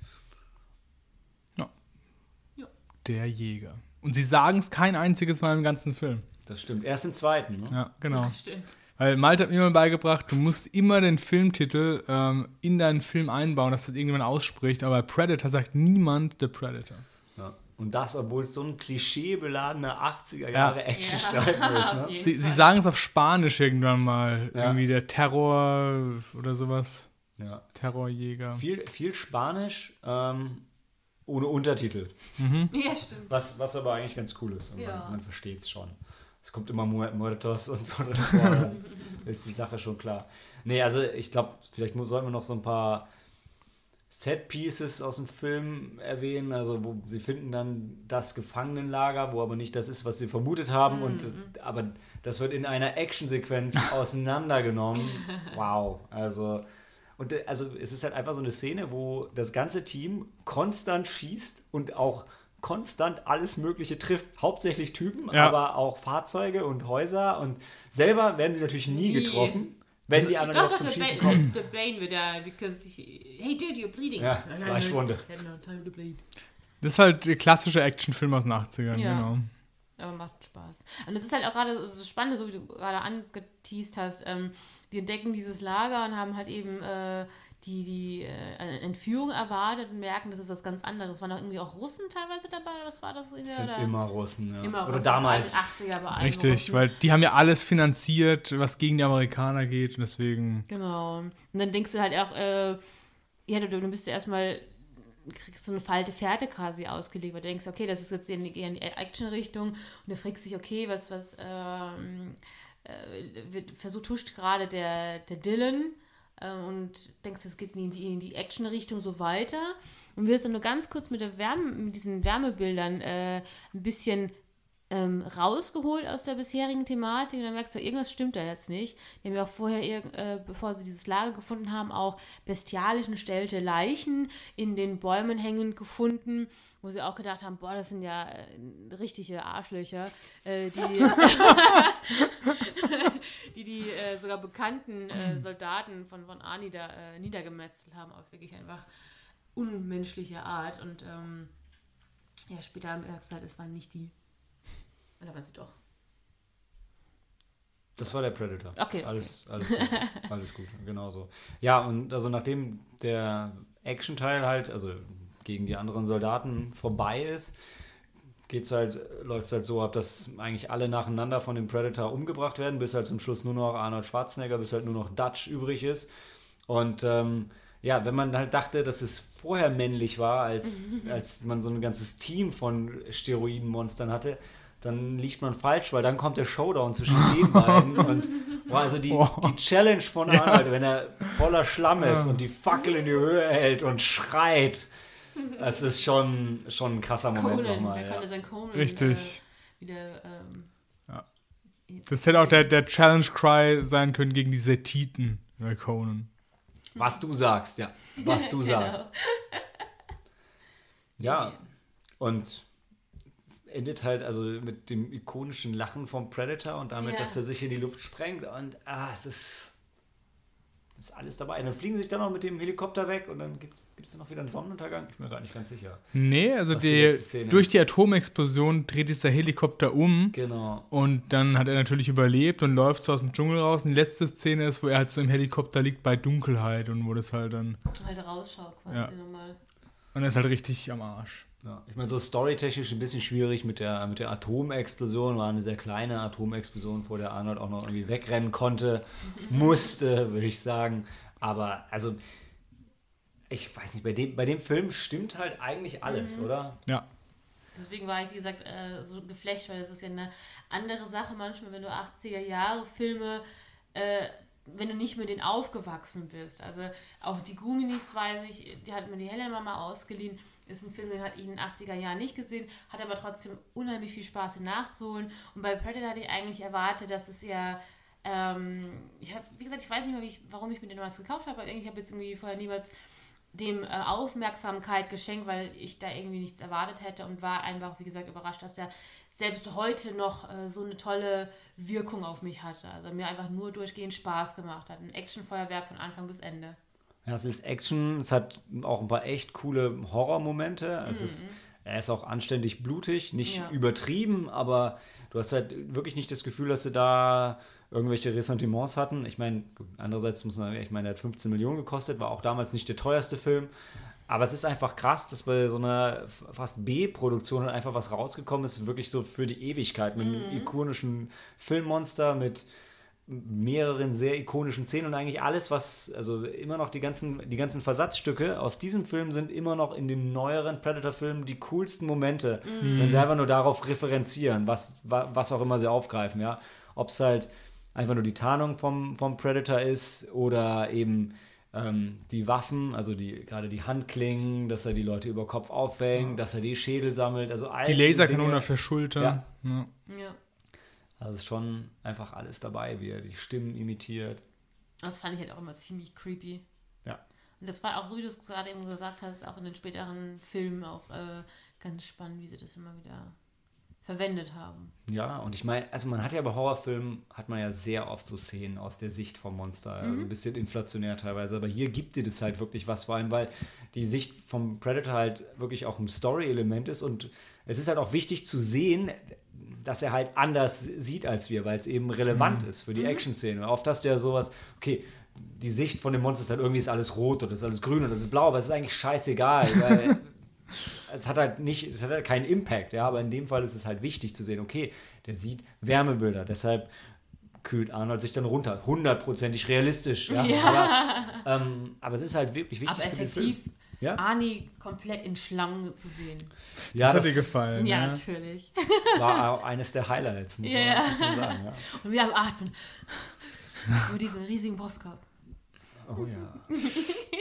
Der Jäger. Und sie sagen es kein einziges Mal im ganzen Film. Das stimmt. Erst im zweiten. Ne? Ja, genau. Stimmt. Weil Malte hat mir immer beigebracht, du musst immer den Filmtitel ähm, in deinen Film einbauen, dass das irgendjemand ausspricht. Aber bei Predator sagt niemand The Predator. Ja. Und das, obwohl es so ein klischeebeladener 80er Jahre Actionstreifen ist. Ne? Sie, sie sagen es auf Spanisch irgendwann mal. Ja. Irgendwie der Terror oder sowas. Ja. Terrorjäger. Viel, viel Spanisch ähm, ohne Untertitel. Mhm. Ja, stimmt. Was, was aber eigentlich ganz cool ist. Und ja. man, man versteht es schon. Es kommt immer Muertos und so. ist die Sache schon klar. Nee, also ich glaube, vielleicht sollten wir noch so ein paar Set-Pieces aus dem Film erwähnen. Also, wo sie finden dann das Gefangenenlager, wo aber nicht das ist, was sie vermutet haben. Mhm. Und, aber das wird in einer Actionsequenz auseinandergenommen. Wow. Also. Und also es ist halt einfach so eine Szene, wo das ganze Team konstant schießt und auch konstant alles Mögliche trifft. Hauptsächlich Typen, ja. aber auch Fahrzeuge und Häuser. Und selber werden sie natürlich nie, nie. getroffen. Wenn die anderen doch, noch zum doch, Schießen kommen. Der Bane wird da, because, hey dude, you're bleeding. Ja, Fleischwunde. Das ist halt der klassische Actionfilm aus den 80ern, ja. genau. Aber macht Spaß. Und es ist halt auch gerade so spannend, so wie du gerade angeteased hast. Ähm, die entdecken dieses Lager und haben halt eben äh, die, die äh, Entführung erwartet und merken, das ist was ganz anderes. Waren auch irgendwie auch Russen teilweise dabei? Oder was war das? sind oder? immer Russen, ja. Immer oder Russen, damals. 80er Richtig, Russen. weil die haben ja alles finanziert, was gegen die Amerikaner geht und deswegen. Genau. Und dann denkst du halt auch, äh, ja, du, du bist ja erstmal kriegst so eine Falte Fährte quasi ausgelegt, weil du denkst, okay, das ist jetzt eher in die Action-Richtung und du fragst dich, okay, was, was, ähm, äh, versucht, huscht gerade der, der Dylan äh, und denkst, es geht in die, in die Action-Richtung so weiter. Und wirst dann nur ganz kurz mit, der Wärme, mit diesen Wärmebildern äh, ein bisschen ähm, rausgeholt aus der bisherigen Thematik und dann merkst du, irgendwas stimmt da jetzt nicht. Die haben ja auch vorher, äh, bevor sie dieses Lager gefunden haben, auch bestialisch entstellte Leichen in den Bäumen hängend gefunden, wo sie auch gedacht haben, boah, das sind ja äh, richtige Arschlöcher, äh, die die, die äh, sogar bekannten äh, Soldaten von, von Arni da äh, niedergemetzelt haben, auf wirklich einfach unmenschliche Art und ähm, ja, später im Erzeit, es waren nicht die oder war sie doch? Das war der Predator. Okay. Alles, okay. alles gut. alles gut, genau so. Ja, und also nachdem der Action-Teil halt, also gegen die anderen Soldaten vorbei ist, geht's halt, läuft es halt so ab, dass eigentlich alle nacheinander von dem Predator umgebracht werden, bis halt zum Schluss nur noch Arnold Schwarzenegger, bis halt nur noch Dutch übrig ist. Und ähm, ja, wenn man halt dachte, dass es vorher männlich war, als, als man so ein ganzes Team von Steroidenmonstern hatte, dann liegt man falsch, weil dann kommt der Showdown zwischen den beiden und boah, also die, oh. die Challenge von Arnold, ja. wenn er voller Schlamm ist ja. und die Fackel in die Höhe hält und schreit, das ist schon, schon ein krasser Moment Conan, nochmal. Ja. konnte sein Conan Richtig. Äh, wieder, ähm, ja. Das hätte auch der, der Challenge Cry sein können gegen die Setiten bei Conan. Was du sagst, ja. Was du genau. sagst. Ja. Und endet halt also mit dem ikonischen Lachen vom Predator und damit, ja. dass er sich in die Luft sprengt und ah, es ist, ist alles dabei. Und dann fliegen sie sich dann noch mit dem Helikopter weg und dann gibt es noch wieder einen Sonnenuntergang. Ich bin mir gar nicht ganz sicher. Nee, also die, die durch die Atomexplosion dreht sich der Helikopter um. Genau. Und dann hat er natürlich überlebt und läuft so aus dem Dschungel raus. Und die letzte Szene ist, wo er halt so im Helikopter liegt bei Dunkelheit und wo das halt dann. Halt rausschaut quasi ja. nochmal. Und er ist halt richtig am Arsch. Ja, ich meine, so storytechnisch ein bisschen schwierig mit der, mit der Atomexplosion. War eine sehr kleine Atomexplosion, vor der Arnold auch noch irgendwie wegrennen konnte, musste, würde ich sagen. Aber also, ich weiß nicht, bei dem, bei dem Film stimmt halt eigentlich alles, mhm. oder? Ja. Deswegen war ich, wie gesagt, äh, so geflasht, weil es ist ja eine andere Sache manchmal, wenn du 80er Jahre Filme äh, wenn du nicht mit denen aufgewachsen bist. Also auch die Guminis, weiß ich, die hat mir die Helena mal ausgeliehen ist ein Film, den hatte ich in den 80er Jahren nicht gesehen, hat aber trotzdem unheimlich viel Spaß, ihn nachzuholen. Und bei Predator hatte ich eigentlich erwartet, dass es ja. Ähm, ich habe, wie gesagt, ich weiß nicht mehr, ich, warum ich mir den damals gekauft habe, aber ich habe jetzt irgendwie vorher niemals dem äh, Aufmerksamkeit geschenkt, weil ich da irgendwie nichts erwartet hätte und war einfach, wie gesagt, überrascht, dass der selbst heute noch äh, so eine tolle Wirkung auf mich hatte. Also mir einfach nur durchgehend Spaß gemacht hat. Ein Actionfeuerwerk von Anfang bis Ende. Ja, es ist Action, es hat auch ein paar echt coole Horrormomente. Es mhm. ist er ist auch anständig blutig, nicht Ja. übertrieben, aber du hast halt wirklich nicht das Gefühl, dass sie da irgendwelche Ressentiments hatten. Ich meine, andererseits muss man ich meine, er hat 15 Millionen gekostet, war auch damals nicht der teuerste Film. Aber es ist einfach krass, dass bei so einer fast B-Produktion einfach was rausgekommen ist, wirklich so für die Ewigkeit, mit einem ikonischen Filmmonster, mit mehreren sehr ikonischen Szenen und eigentlich alles, was, also immer noch die ganzen, die ganzen Versatzstücke aus diesem Film sind immer noch in den neueren Predator-Filmen die coolsten Momente, wenn sie einfach nur darauf referenzieren, was, wa- was auch immer sie aufgreifen, ja. Ob es halt einfach nur die Tarnung vom, vom Predator ist oder eben ähm, die Waffen, also die, gerade die Handklingen, dass er die Leute über Kopf aufhängt, dass er die Schädel sammelt, also all Die Laserkanone Dinge. auf der Schulter. Ja. Ja. Ja. Also es ist schon einfach alles dabei, wie er die Stimmen imitiert. Das fand ich halt auch immer ziemlich creepy. Ja. Und das war auch, wie du es gerade eben gesagt hast, auch in den späteren Filmen auch äh, ganz spannend, wie sie das immer wieder verwendet haben. Ja, und ich meine, also man hat ja bei Horrorfilmen, hat man ja sehr oft so Szenen aus der Sicht vom Monster, also ein bisschen inflationär teilweise, aber hier gibt dir das halt wirklich was, vor allem weil die Sicht vom Predator halt wirklich auch ein Story-Element ist und es ist halt auch wichtig zu sehen, dass er halt anders sieht als wir, weil es eben relevant ist für die Action-Szene. Oft hast du ja sowas, okay, die Sicht von dem Monster ist halt irgendwie ist alles rot oder ist alles grün oder ist blau, aber es ist eigentlich scheißegal, weil es hat halt nicht, es hat halt keinen Impact, ja, aber in dem Fall ist es halt wichtig zu sehen, okay, der sieht Wärmebilder, deshalb kühlt Arnold sich dann runter. Hundertprozentig realistisch, ja. Aber, ähm, aber es ist halt wirklich wichtig Aber für den effektiv, Film. Ja? Arnie komplett in Schlangen zu sehen. Ja, das hat dir gefallen. Ja, Ja, natürlich. war auch eines der Highlights, muss, man, Ja. muss man sagen. Ja. Und wir haben atmen. Mit diesem riesigen Brustkorb. Oh ja.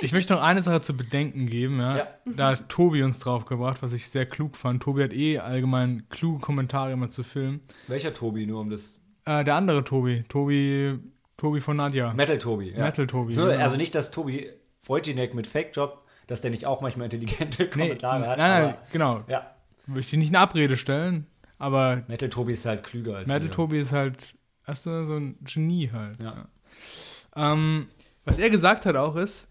Ich möchte noch eine Sache zu bedenken geben. Ja? Ja. Da hat Tobi uns drauf gebracht, was ich sehr klug fand. Tobi hat eh allgemein kluge Kommentare immer zu Filmen. Welcher Tobi, nur um das. Äh, der andere Tobi, Tobi, Tobi von Nadja. Metal Tobi. Ja. Metal Tobi, So, genau. Also nicht, dass Tobi Wojciech mit Fake-Job, dass der nicht auch manchmal intelligente Nee, Kommentare nein, hat. nein, aber, genau. ja. Möchte ich nicht in Abrede stellen, aber Metal Tobi ist halt klüger als Metal. Tobi ist halt, weißt du, so ein Genie halt. Ja. Ähm, was er gesagt hat auch ist,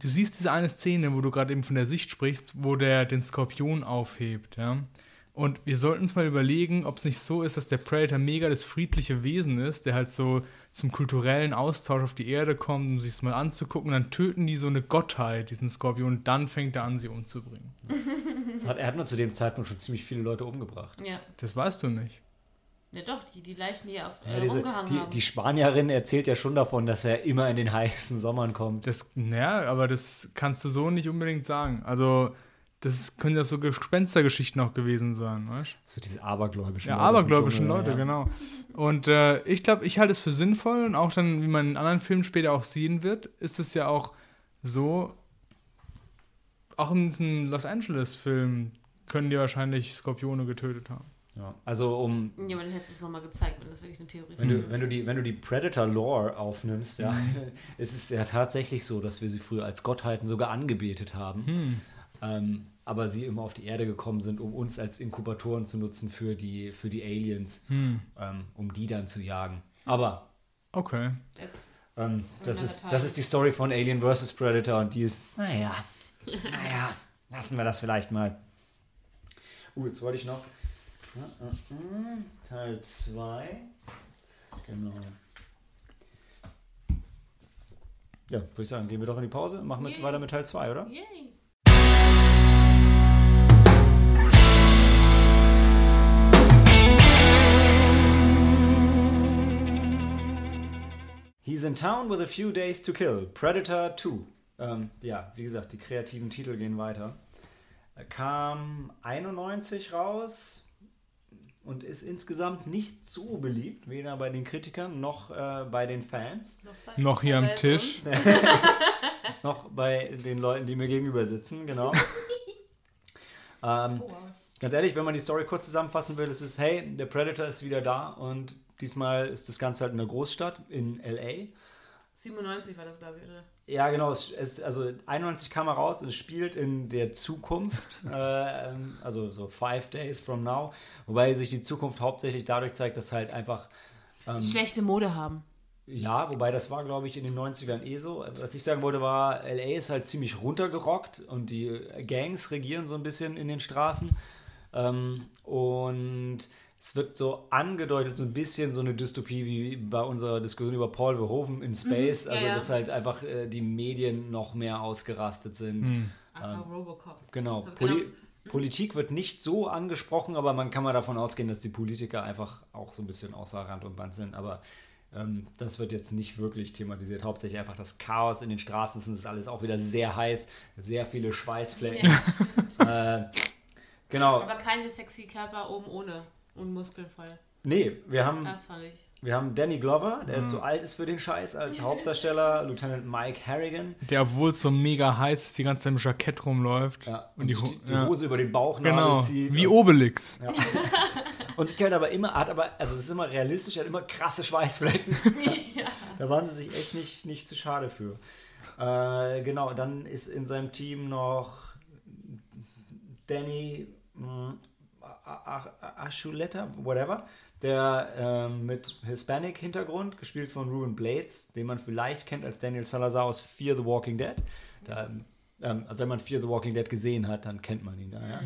du siehst diese eine Szene, wo du gerade eben von der Sicht sprichst, wo der den Skorpion aufhebt, ja. Und wir sollten uns mal überlegen, ob es nicht so ist, dass der Predator mega das friedliche Wesen ist, der halt so zum kulturellen Austausch auf die Erde kommt, um sich es mal anzugucken. Dann töten die so eine Gottheit, diesen Skorpion, und dann fängt er an, sie umzubringen. Das hat, er hat nur zu dem Zeitpunkt schon ziemlich viele Leute umgebracht. Ja. Das weißt du nicht. Ja doch, die, die Leichen, die auf äh, Ja, diese, rumgehangen die, haben. die Spanierin erzählt ja schon davon, dass er immer in den heißen Sommern kommt. Das, ja, aber das kannst du so nicht unbedingt sagen. Also, das können ja so Gespenstergeschichten auch gewesen sein, weißt du? So diese abergläubischen Ja, Leute abergläubischen Dschungel, Leute, ja. genau. Und äh, ich glaube, ich halte es für sinnvoll und auch dann, wie man in anderen Filmen später auch sehen wird, ist es ja auch so, auch in diesem Los Angeles-Film können die wahrscheinlich Skorpione getötet haben. Ja. Also um ja, aber dann hättest du es nochmal gezeigt, wenn das wirklich eine Theorie Wenn du, wenn du ist. die, wenn du die Predator-Lore aufnimmst, ja, ist es ja tatsächlich so, dass wir sie früher als Gottheiten sogar angebetet haben. Ähm, aber sie immer auf die Erde gekommen sind, um uns als Inkubatoren zu nutzen für die, für die Aliens, ähm, um die dann zu jagen. Aber Okay. Ähm, das, ist, das ist die Story von Alien vs. Predator und die ist, naja, naja, lassen wir das vielleicht mal. Uh, jetzt wollte ich noch. äh, Teil 2. Genau. Ja, würde ich sagen, gehen wir doch in die Pause. Machen wir Yay. weiter mit Teil 2, oder? yay. He's in town with a few days to kill. Predator 2. Ähm, ja, wie gesagt, die kreativen Titel gehen weiter. Er kam 91 raus und ist insgesamt nicht so beliebt, weder bei den Kritikern noch äh, bei den Fans, bei- Noch hier am Tisch. noch bei den Leuten, die mir gegenüber sitzen, genau. ähm, Oh, wow. Ganz ehrlich, wenn man die Story kurz zusammenfassen will, ist es, hey, der Predator ist wieder da und diesmal ist das Ganze halt in einer Großstadt, in L.A. 97 war das, glaube ich, oder? Ja, genau. Es, es, also 91 kam er raus, es spielt in der Zukunft, äh, also so five days from now, wobei sich die Zukunft hauptsächlich dadurch zeigt, dass halt einfach ähm, Schlechte Mode haben. Ja, wobei das war, glaube ich, in den 90ern eh so. Was ich sagen wollte, war, LA ist halt ziemlich runtergerockt und die Gangs regieren so ein bisschen in den Straßen. Ähm, und es wird so angedeutet, so ein bisschen so eine Dystopie wie bei unserer Diskussion über Paul Verhoeven in Space. Mhm, ja, also, ja. dass halt einfach äh, die Medien noch mehr ausgerastet sind. Einfach Robocop. Genau. Poli genau. Politik wird nicht so angesprochen, aber man kann mal davon ausgehen, dass die Politiker einfach auch so ein bisschen außer Rand und Band sind. Aber ähm, das wird jetzt nicht wirklich thematisiert. Hauptsächlich einfach das Chaos in den Straßen. Es ist alles auch wieder sehr heiß, sehr viele Schweißflecken. äh, genau. Aber keine sexy Körper oben ohne und Muskeln voll. Nee, wir haben, Das fand ich. wir haben Danny Glover, der zu alt ist für den Scheiß, als Hauptdarsteller. Lieutenant Mike Harrigan. Der, obwohl es so mega heiß ist, die ganze Zeit im Jackett rumläuft. Ja, und die, Ho- die, die ja. Hose über den Bauchnabel Genau, zieht. wie und- Obelix. Und sich halt aber immer, hat aber, also es ist immer realistisch, er hat immer krasse Schweißflecken. Da waren sie sich echt nicht, nicht zu schade für. Äh, genau, dann ist in seinem Team noch Danny mh, A- A- Aschuleta, whatever, der ähm, mit Hispanic-Hintergrund, gespielt von Ruben Blades, den man vielleicht kennt als Daniel Salazar aus Fear the Walking Dead. Da, ähm, also wenn man Fear the Walking Dead gesehen hat, dann kennt man ihn da, ja.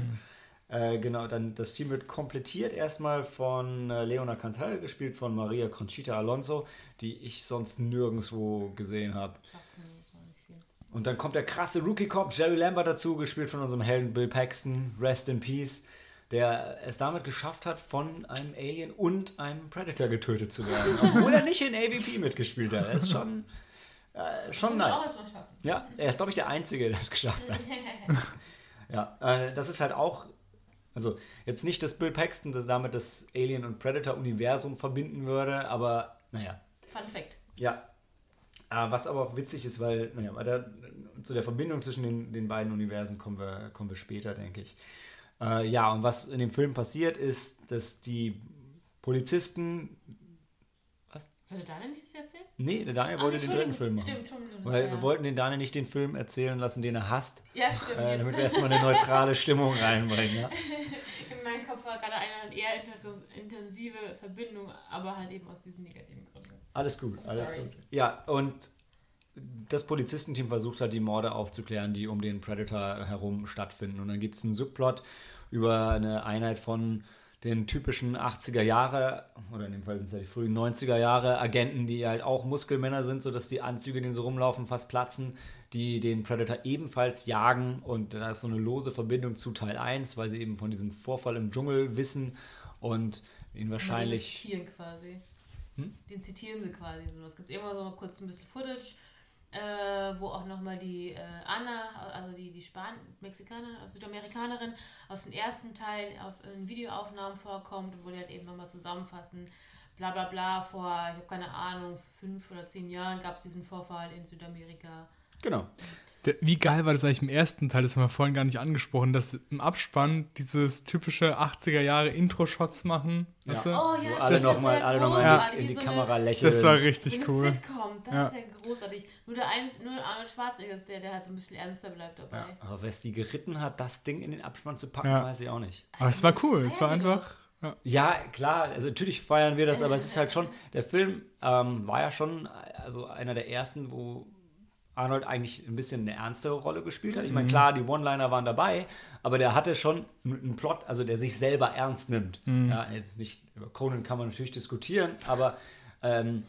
Äh, genau, dann das Team wird komplettiert erstmal von äh, Leona Cantal, gespielt von Maria Conchita Alonso, die ich sonst nirgendwo gesehen habe. Und dann kommt der krasse Rookie-Cop Jerry Lambert dazu, gespielt von unserem Helden Bill Paxton, Rest in Peace, der es damit geschafft hat, von einem Alien und einem Predator getötet zu werden. Obwohl er nicht in AVP mitgespielt hat. Das ist schon, äh, schon nice. Ja, er ist, glaube ich, der Einzige, der es geschafft hat. ja, äh, das ist halt auch, also jetzt nicht, dass Bill Paxton das damit das Alien- und Predator-Universum verbinden würde, aber naja, Fun Fact. ja. Äh, was aber auch witzig ist, weil, naja, der, zu der Verbindung zwischen den, den beiden Universen kommen wir, kommen wir später, denke ich. Äh, ja, und was in dem Film passiert, ist, dass die Polizisten. Sollte Daniel nicht das erzählen? Nee, der Daniel Ah, wollte den dritten. Film machen. Stimmt, Entschuldigung. Weil Ja, wir wollten den Daniel nicht den Film erzählen lassen, den er hasst, Ja, stimmt. äh, damit wir erstmal eine neutrale Stimmung reinbringen. Ja? In meinem Kopf war gerade eine eher intensive Verbindung, aber halt eben aus diesen negativen Gründen. Alles gut, alles gut. Ja, und das Polizistenteam versucht halt die Morde aufzuklären, die um den Predator herum stattfinden. Und dann gibt es einen Subplot über eine Einheit von den typischen 80er Jahre, oder in dem Fall sind es ja die frühen 90er Jahre, Agenten, die halt auch Muskelmänner sind, sodass die Anzüge, denen sie rumlaufen, fast platzen, die den Predator ebenfalls jagen. Und da ist so eine lose Verbindung zu Teil 1, weil sie eben von diesem Vorfall im Dschungel wissen und ihn wahrscheinlich. Den zitieren quasi. Hm? Den zitieren sie quasi. Es gibt immer so kurz ein bisschen Footage, äh, wo auch nochmal die äh, Anna, also die, die Span Mexikanerin, also Südamerikanerin, aus dem ersten Teil auf, in Videoaufnahmen vorkommt, wo die halt eben nochmal zusammenfassen, bla bla bla, vor, ich habe keine Ahnung, fünf oder zehn Jahren gab es diesen Vorfall in Südamerika. Genau. Wie geil war das eigentlich im ersten Teil? Das haben wir vorhin gar nicht angesprochen, dass im Abspann dieses typische 80er Jahre Intro-Shots machen. Weißt du? Oh ja, Wo alle das nochmal alle noch mal in die so eine- Kamera lächeln. Das war So richtig eine cool. Sitcom, das Ja. wäre großartig. Nur der eins, nur Arnold Schwarzenegger ist der, der halt so ein bisschen ernster bleibt dabei. Aber wer es die geritten hat, das Ding in den Abspann zu packen, Ja. weiß ich auch nicht. Aber es war cool. Es war einfach. Ja. Ja, klar, also natürlich feiern wir das, aber es ist halt schon, der Film ähm, war ja schon also einer der ersten, wo Arnold eigentlich ein bisschen eine ernstere Rolle gespielt hat. Ich meine, klar, die One-Liner waren dabei, aber der hatte schon einen Plot, also der sich selber ernst nimmt. Ja, jetzt nicht, über Conan kann man natürlich diskutieren, aber ähm,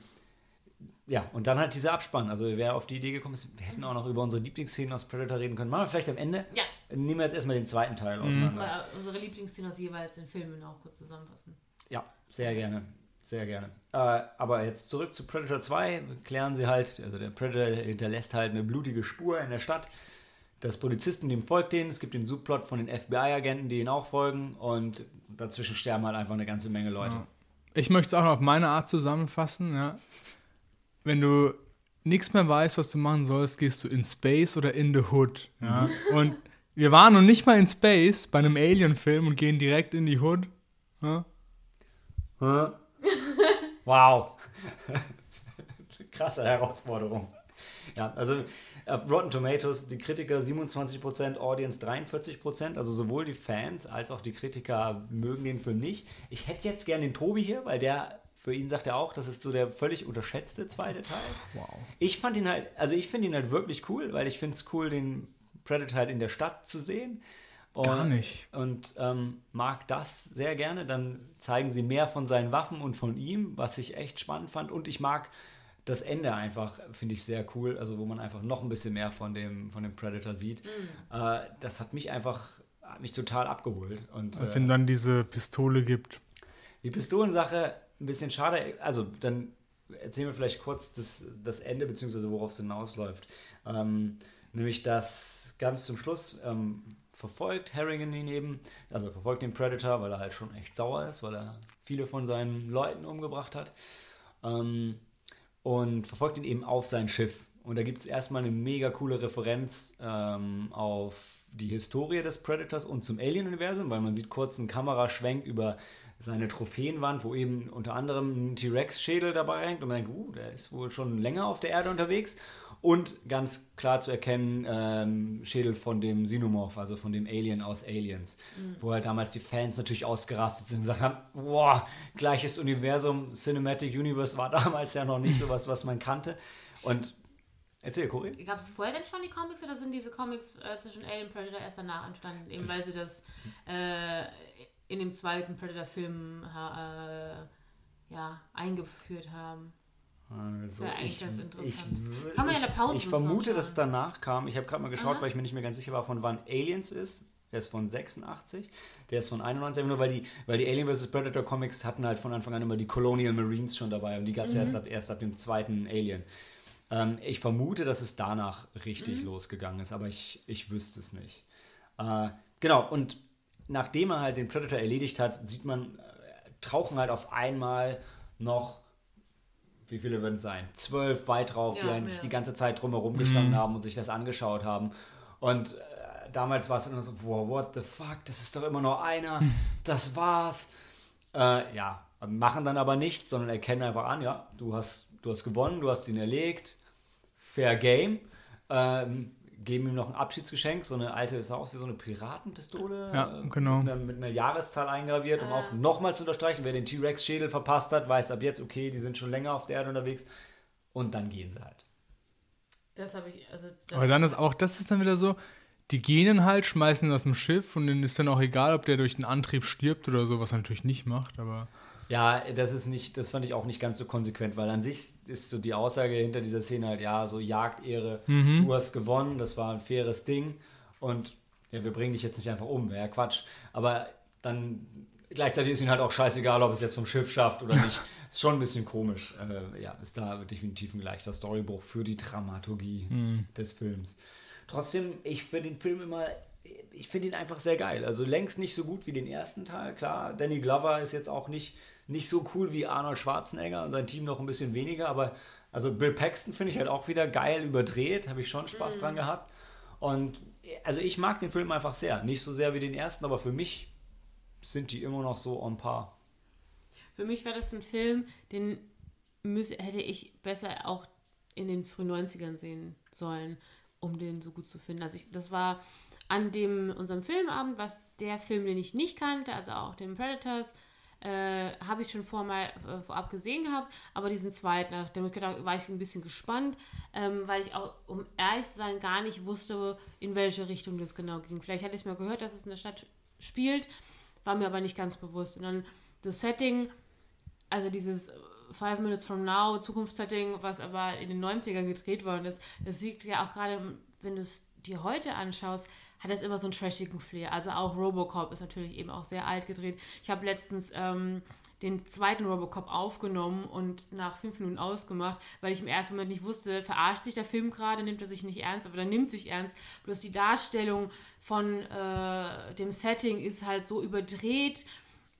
ja, und dann halt dieser Abspann. Also wer auf die Idee gekommen ist, wir hätten auch noch über unsere Lieblingsszenen aus Predator reden können. Machen wir vielleicht am Ende. Ja. Nehmen wir jetzt erstmal den zweiten Teil auseinander. Mal unsere Lieblingsszenen aus jeweils den Filmen auch kurz zusammenfassen. Ja, sehr gerne. Sehr gerne. Äh, aber jetzt zurück zu Predator 2. Klären sie halt, also der Predator hinterlässt halt eine blutige Spur in der Stadt. Das Polizistenteam folgt denen. Es gibt den Subplot von den FBI-Agenten, die ihnen auch folgen. Und dazwischen sterben halt einfach eine ganze Menge Leute. Ich möchte es auch noch auf meine Art zusammenfassen. Ja. Wenn du nichts mehr weißt, was du machen sollst, gehst du in Space oder in the Hood. Ja. Und wir waren noch nicht mal in Space bei einem Alien-Film und gehen direkt in die Hood. Ja. Wow. Krasse Herausforderung. Ja, also auf Rotten Tomatoes, die Kritiker 27%, Audience 43%, also sowohl die Fans als auch die Kritiker mögen den Film nicht. Ich hätte jetzt gern den Tobi hier, weil der für ihn sagt er auch, das ist so der völlig unterschätzte zweite Teil. Wow. Ich fand ihn halt, also ich finde ihn halt wirklich cool, weil ich finde es cool, den Predator halt in der Stadt zu sehen. Und, Gar nicht. Und ähm, mag das sehr gerne. Dann zeigen sie mehr von seinen Waffen und von ihm, was ich echt spannend fand. Und ich mag das Ende einfach, finde ich sehr cool. Also wo man einfach noch ein bisschen mehr von dem, von dem Predator sieht. Äh, das hat mich einfach, hat mich total abgeholt. Und, Als äh, ihm dann diese Pistole gibt. die Pistolensache, ein bisschen schade. Also, dann erzählen wir vielleicht kurz das, das Ende, beziehungsweise worauf es hinausläuft. Ähm, nämlich, dass ganz zum Schluss ähm, verfolgt Harrigan ihn eben, also verfolgt den Predator, weil er halt schon echt sauer ist, weil er viele von seinen Leuten umgebracht hat. Ähm, und verfolgt ihn eben auf sein Schiff. Und da gibt es erstmal eine mega coole Referenz ähm, auf die Historie des Predators und zum Alien-Universum, weil man sieht kurz einen Kameraschwenk über seine Trophäenwand, wo eben unter anderem ein T-Rex-Schädel dabei hängt und man denkt, uh, der ist wohl schon länger auf der Erde unterwegs. Und ganz klar zu erkennen, ähm, Schädel von dem Xenomorph, also von dem Alien aus Aliens, wo halt damals die Fans natürlich ausgerastet sind und gesagt haben, boah, gleiches Universum, Cinematic Universe war damals ja noch nicht sowas, was man kannte. Und erzähl, Cory. Gab es vorher denn schon die Comics oder sind diese Comics äh, zwischen Alien und Predator erst danach entstanden? Eben Das- weil sie das äh, in dem zweiten Predator-Film äh, ja, eingeführt haben. Also, wäre eigentlich ganz interessant. Ich, Kann man ja in der Pause Ich vermute, dass es danach kam. Ich habe gerade mal geschaut, Aha. weil ich mir nicht mehr ganz sicher war, von wann Aliens ist. Der ist von 86, der ist von 91, nur weil die, weil die Alien vs. Predator Comics hatten halt von Anfang an immer die Colonial Marines schon dabei und die gab es ja erst ab, erst ab dem zweiten Alien. Ähm, ich vermute, dass es danach richtig losgegangen ist, aber ich, ich wüsste es nicht. Äh, genau, und nachdem er halt den Predator erledigt hat, sieht man, äh, tauchen halt auf einmal noch, wie viele würden es sein? Zwölf weit drauf, die Ja, eigentlich ja. die ganze Zeit drumherum gestanden haben und sich das angeschaut haben. Und äh, damals war es immer so, wow, what the fuck, das ist doch immer nur einer, das war's. Äh, ja, machen dann aber nichts, sondern erkennen einfach an, ja, du hast, du hast gewonnen, du hast ihn erlegt, fair game. Ähm, geben ihm noch ein Abschiedsgeschenk, so eine alte, sah aus wie so eine Piratenpistole. Ja, genau. Mit einer, mit einer Jahreszahl eingraviert, um auch nochmal zu unterstreichen, wer den T-Rex-Schädel verpasst hat, weiß ab jetzt, okay, die sind schon länger auf der Erde unterwegs. Und dann gehen sie halt. Das habe ich, also das Aber dann ist auch, das ist dann wieder so, die gehen dann halt, schmeißen ihn aus dem Schiff und denen ist dann auch egal, ob der durch den Antrieb stirbt oder so, was er natürlich nicht macht, aber Ja, das ist nicht, das fand ich auch nicht ganz so konsequent, weil an sich ist so die Aussage hinter dieser Szene halt, ja, so Jagdehre, du hast gewonnen, das war ein faires Ding und ja, wir bringen dich jetzt nicht einfach um, wäre ja Quatsch. Aber dann gleichzeitig ist ihnen halt auch scheißegal, ob es jetzt vom Schiff schafft oder nicht. ist schon ein bisschen komisch. Äh, ja, ist da definitiv ein leichter Storybruch für die Dramaturgie des Films. Trotzdem, ich finde den Film immer, ich finde ihn einfach sehr geil. Also längst nicht so gut wie den ersten Teil. Klar, Danny Glover ist jetzt auch nicht, nicht so cool wie Arnold Schwarzenegger und sein Team noch ein bisschen weniger, aber also Bill Paxton finde ich halt auch wieder geil überdreht, habe ich schon Spaß dran gehabt. Und also ich mag den Film einfach sehr. Nicht so sehr wie den ersten, aber für mich sind die immer noch so on par. Für mich war das ein Film, den müß, hätte ich besser auch in den frühen 90ern sehen sollen, um den so gut zu finden. Also ich, das war an dem unserem Filmabend, was der Film, den ich nicht kannte, also auch den Predators, äh, habe ich schon vor mal, äh, vorab gesehen gehabt, aber diesen zweiten, gedacht, war ich ein bisschen gespannt, ähm, weil ich auch, um ehrlich zu sein, gar nicht wusste, in welche Richtung das genau ging. Vielleicht hatte ich mal gehört, dass es in der Stadt spielt, war mir aber nicht ganz bewusst. Und dann das Setting, also dieses Five Minutes from Now, Zukunftssetting, was aber in den 90ern gedreht worden ist, das sieht ja auch gerade, wenn du es dir heute anschaust, hat das immer so einen trashigen Flair. Also auch Robocop ist natürlich eben auch sehr alt gedreht. Ich habe letztens ähm, den zweiten Robocop aufgenommen und nach fünf Minuten ausgemacht, weil ich im ersten Moment nicht wusste, verarscht sich der Film gerade, nimmt er sich nicht ernst, aber der nimmt sich ernst. Bloß die Darstellung von äh, dem Setting ist halt so überdreht,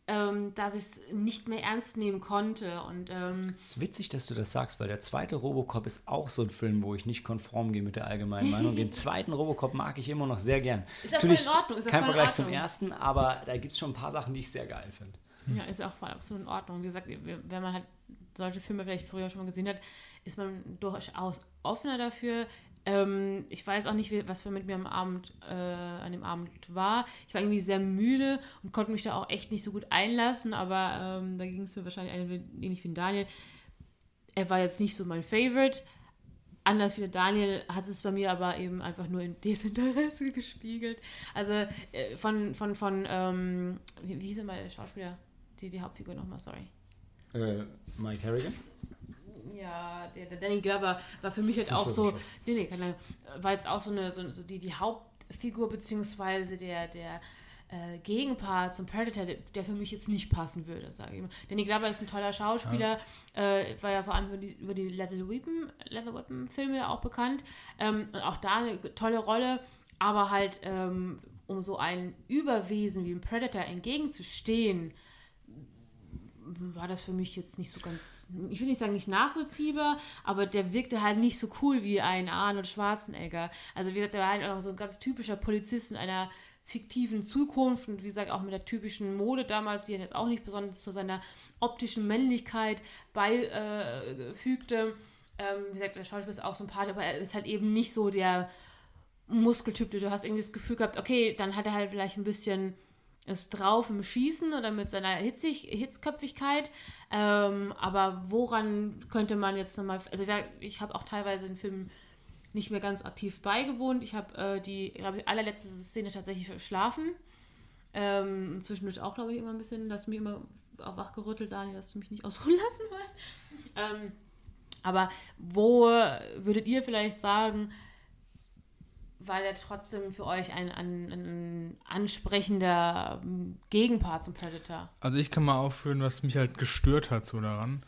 ähm, dass ich es nicht mehr ernst nehmen konnte. Und ähm, Es ist witzig, dass du das sagst, weil der zweite Robocop ist auch so ein Film, wo ich nicht konform gehe mit der allgemeinen Meinung. Den zweiten Robocop mag ich immer noch sehr gern. Ist ja voll in Ordnung, ist kein Vergleich zum ersten, aber da gibt es schon ein paar Sachen, die ich sehr geil finde. Ja, ist auch voll absolut in Ordnung. Wie gesagt, wenn man halt solche Filme vielleicht früher schon mal gesehen hat, ist man durchaus offener dafür, Ähm, ich weiß auch nicht, was mit mir am Abend, äh, an dem Abend war. Ich war irgendwie sehr müde und konnte mich da auch echt nicht so gut einlassen, aber ähm, da ging es mir wahrscheinlich ähnlich wie Daniel. Er war jetzt nicht so mein Favorite. Anders wie der Daniel hat es bei mir aber eben einfach nur in Desinteresse gespiegelt. Also äh, von, von, von ähm, wie, wie hieß denn mal der Schauspieler? Die, die Hauptfigur nochmal, sorry. Äh, Mike Harrigan? Ja, der, der Danny Glover war für mich halt auch so, nee, nee, keine, war jetzt auch so eine, so, so die, die Hauptfigur, beziehungsweise der, der äh, Gegenpart zum Predator, der, der, für mich jetzt nicht passen würde, sage ich mal. Danny Glover ist ein toller Schauspieler, ja. Äh, war ja vor allem über die, über die Leather Weapon, Leather Weapon Filme auch bekannt. Ähm, und auch da eine tolle Rolle, aber halt, ähm, um so ein Überwesen wie ein Predator entgegenzustehen, war das für mich jetzt nicht so ganz, ich will nicht sagen nicht nachvollziehbar, aber der wirkte halt nicht so cool wie ein Arnold Schwarzenegger. Also wie gesagt, der war halt auch so ein ganz typischer Polizist in einer fiktiven Zukunft und wie gesagt auch mit der typischen Mode damals, die jetzt auch nicht besonders zu seiner optischen Männlichkeit beifügte. Ähm, wie gesagt, der Schauspieler ist auch sympathisch, aber er ist halt eben nicht so der Muskeltyp, du hast irgendwie das Gefühl gehabt, okay, dann hat er halt vielleicht ein bisschen ist drauf im Schießen oder mit seiner Hitzig, Hitzköpfigkeit. Ähm, aber woran könnte man jetzt nochmal. Also, ich habe auch teilweise in Filmen nicht mehr ganz aktiv beigewohnt. Ich habe äh, die, glaube ich, allerletzte Szene tatsächlich verschlafen. Ähm, zwischendurch auch, glaube ich, immer ein bisschen, dass mich immer auch wachgerüttelt, Daniel, dass du mich nicht ausruhen lassen wollt. Ähm, aber wo würdet ihr vielleicht sagen, weil er trotzdem für euch ein, ein, ein, ansprechender Gegenpart zum Predator. Also ich kann mal aufführen, was mich halt gestört hat so daran.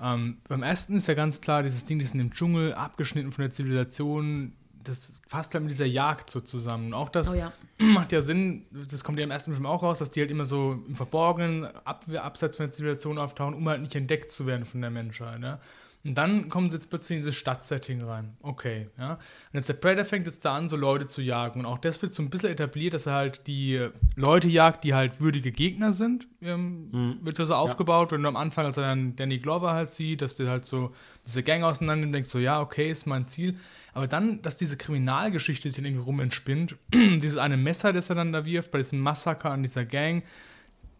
Ähm, beim ersten ist ja ganz klar, dieses Ding, das in dem Dschungel, abgeschnitten von der Zivilisation, das passt halt mit dieser Jagd so zusammen. Auch das oh ja. macht ja Sinn, das kommt ja im ersten Film auch raus, dass die halt immer so im Verborgenen, ab, abseits von der Zivilisation auftauchen, um halt nicht entdeckt zu werden von der Menschheit. Ne? Und dann kommen sie jetzt plötzlich in dieses Stadtsetting rein. Okay, ja. Und jetzt der Predator fängt jetzt da an, so Leute zu jagen. Und auch das wird so ein bisschen etabliert, dass er halt die Leute jagt, die halt würdige Gegner sind. Ähm, mhm. Wird so aufgebaut. Ja. Du am Anfang, als er dann Danny Glover halt sieht, dass der halt so diese Gang auseinander denkt, so, ja, okay, ist mein Ziel. Aber dann, dass diese Kriminalgeschichte sich irgendwie rum entspinnt, dieses eine Messer, das er dann da wirft, bei diesem Massaker an dieser Gang,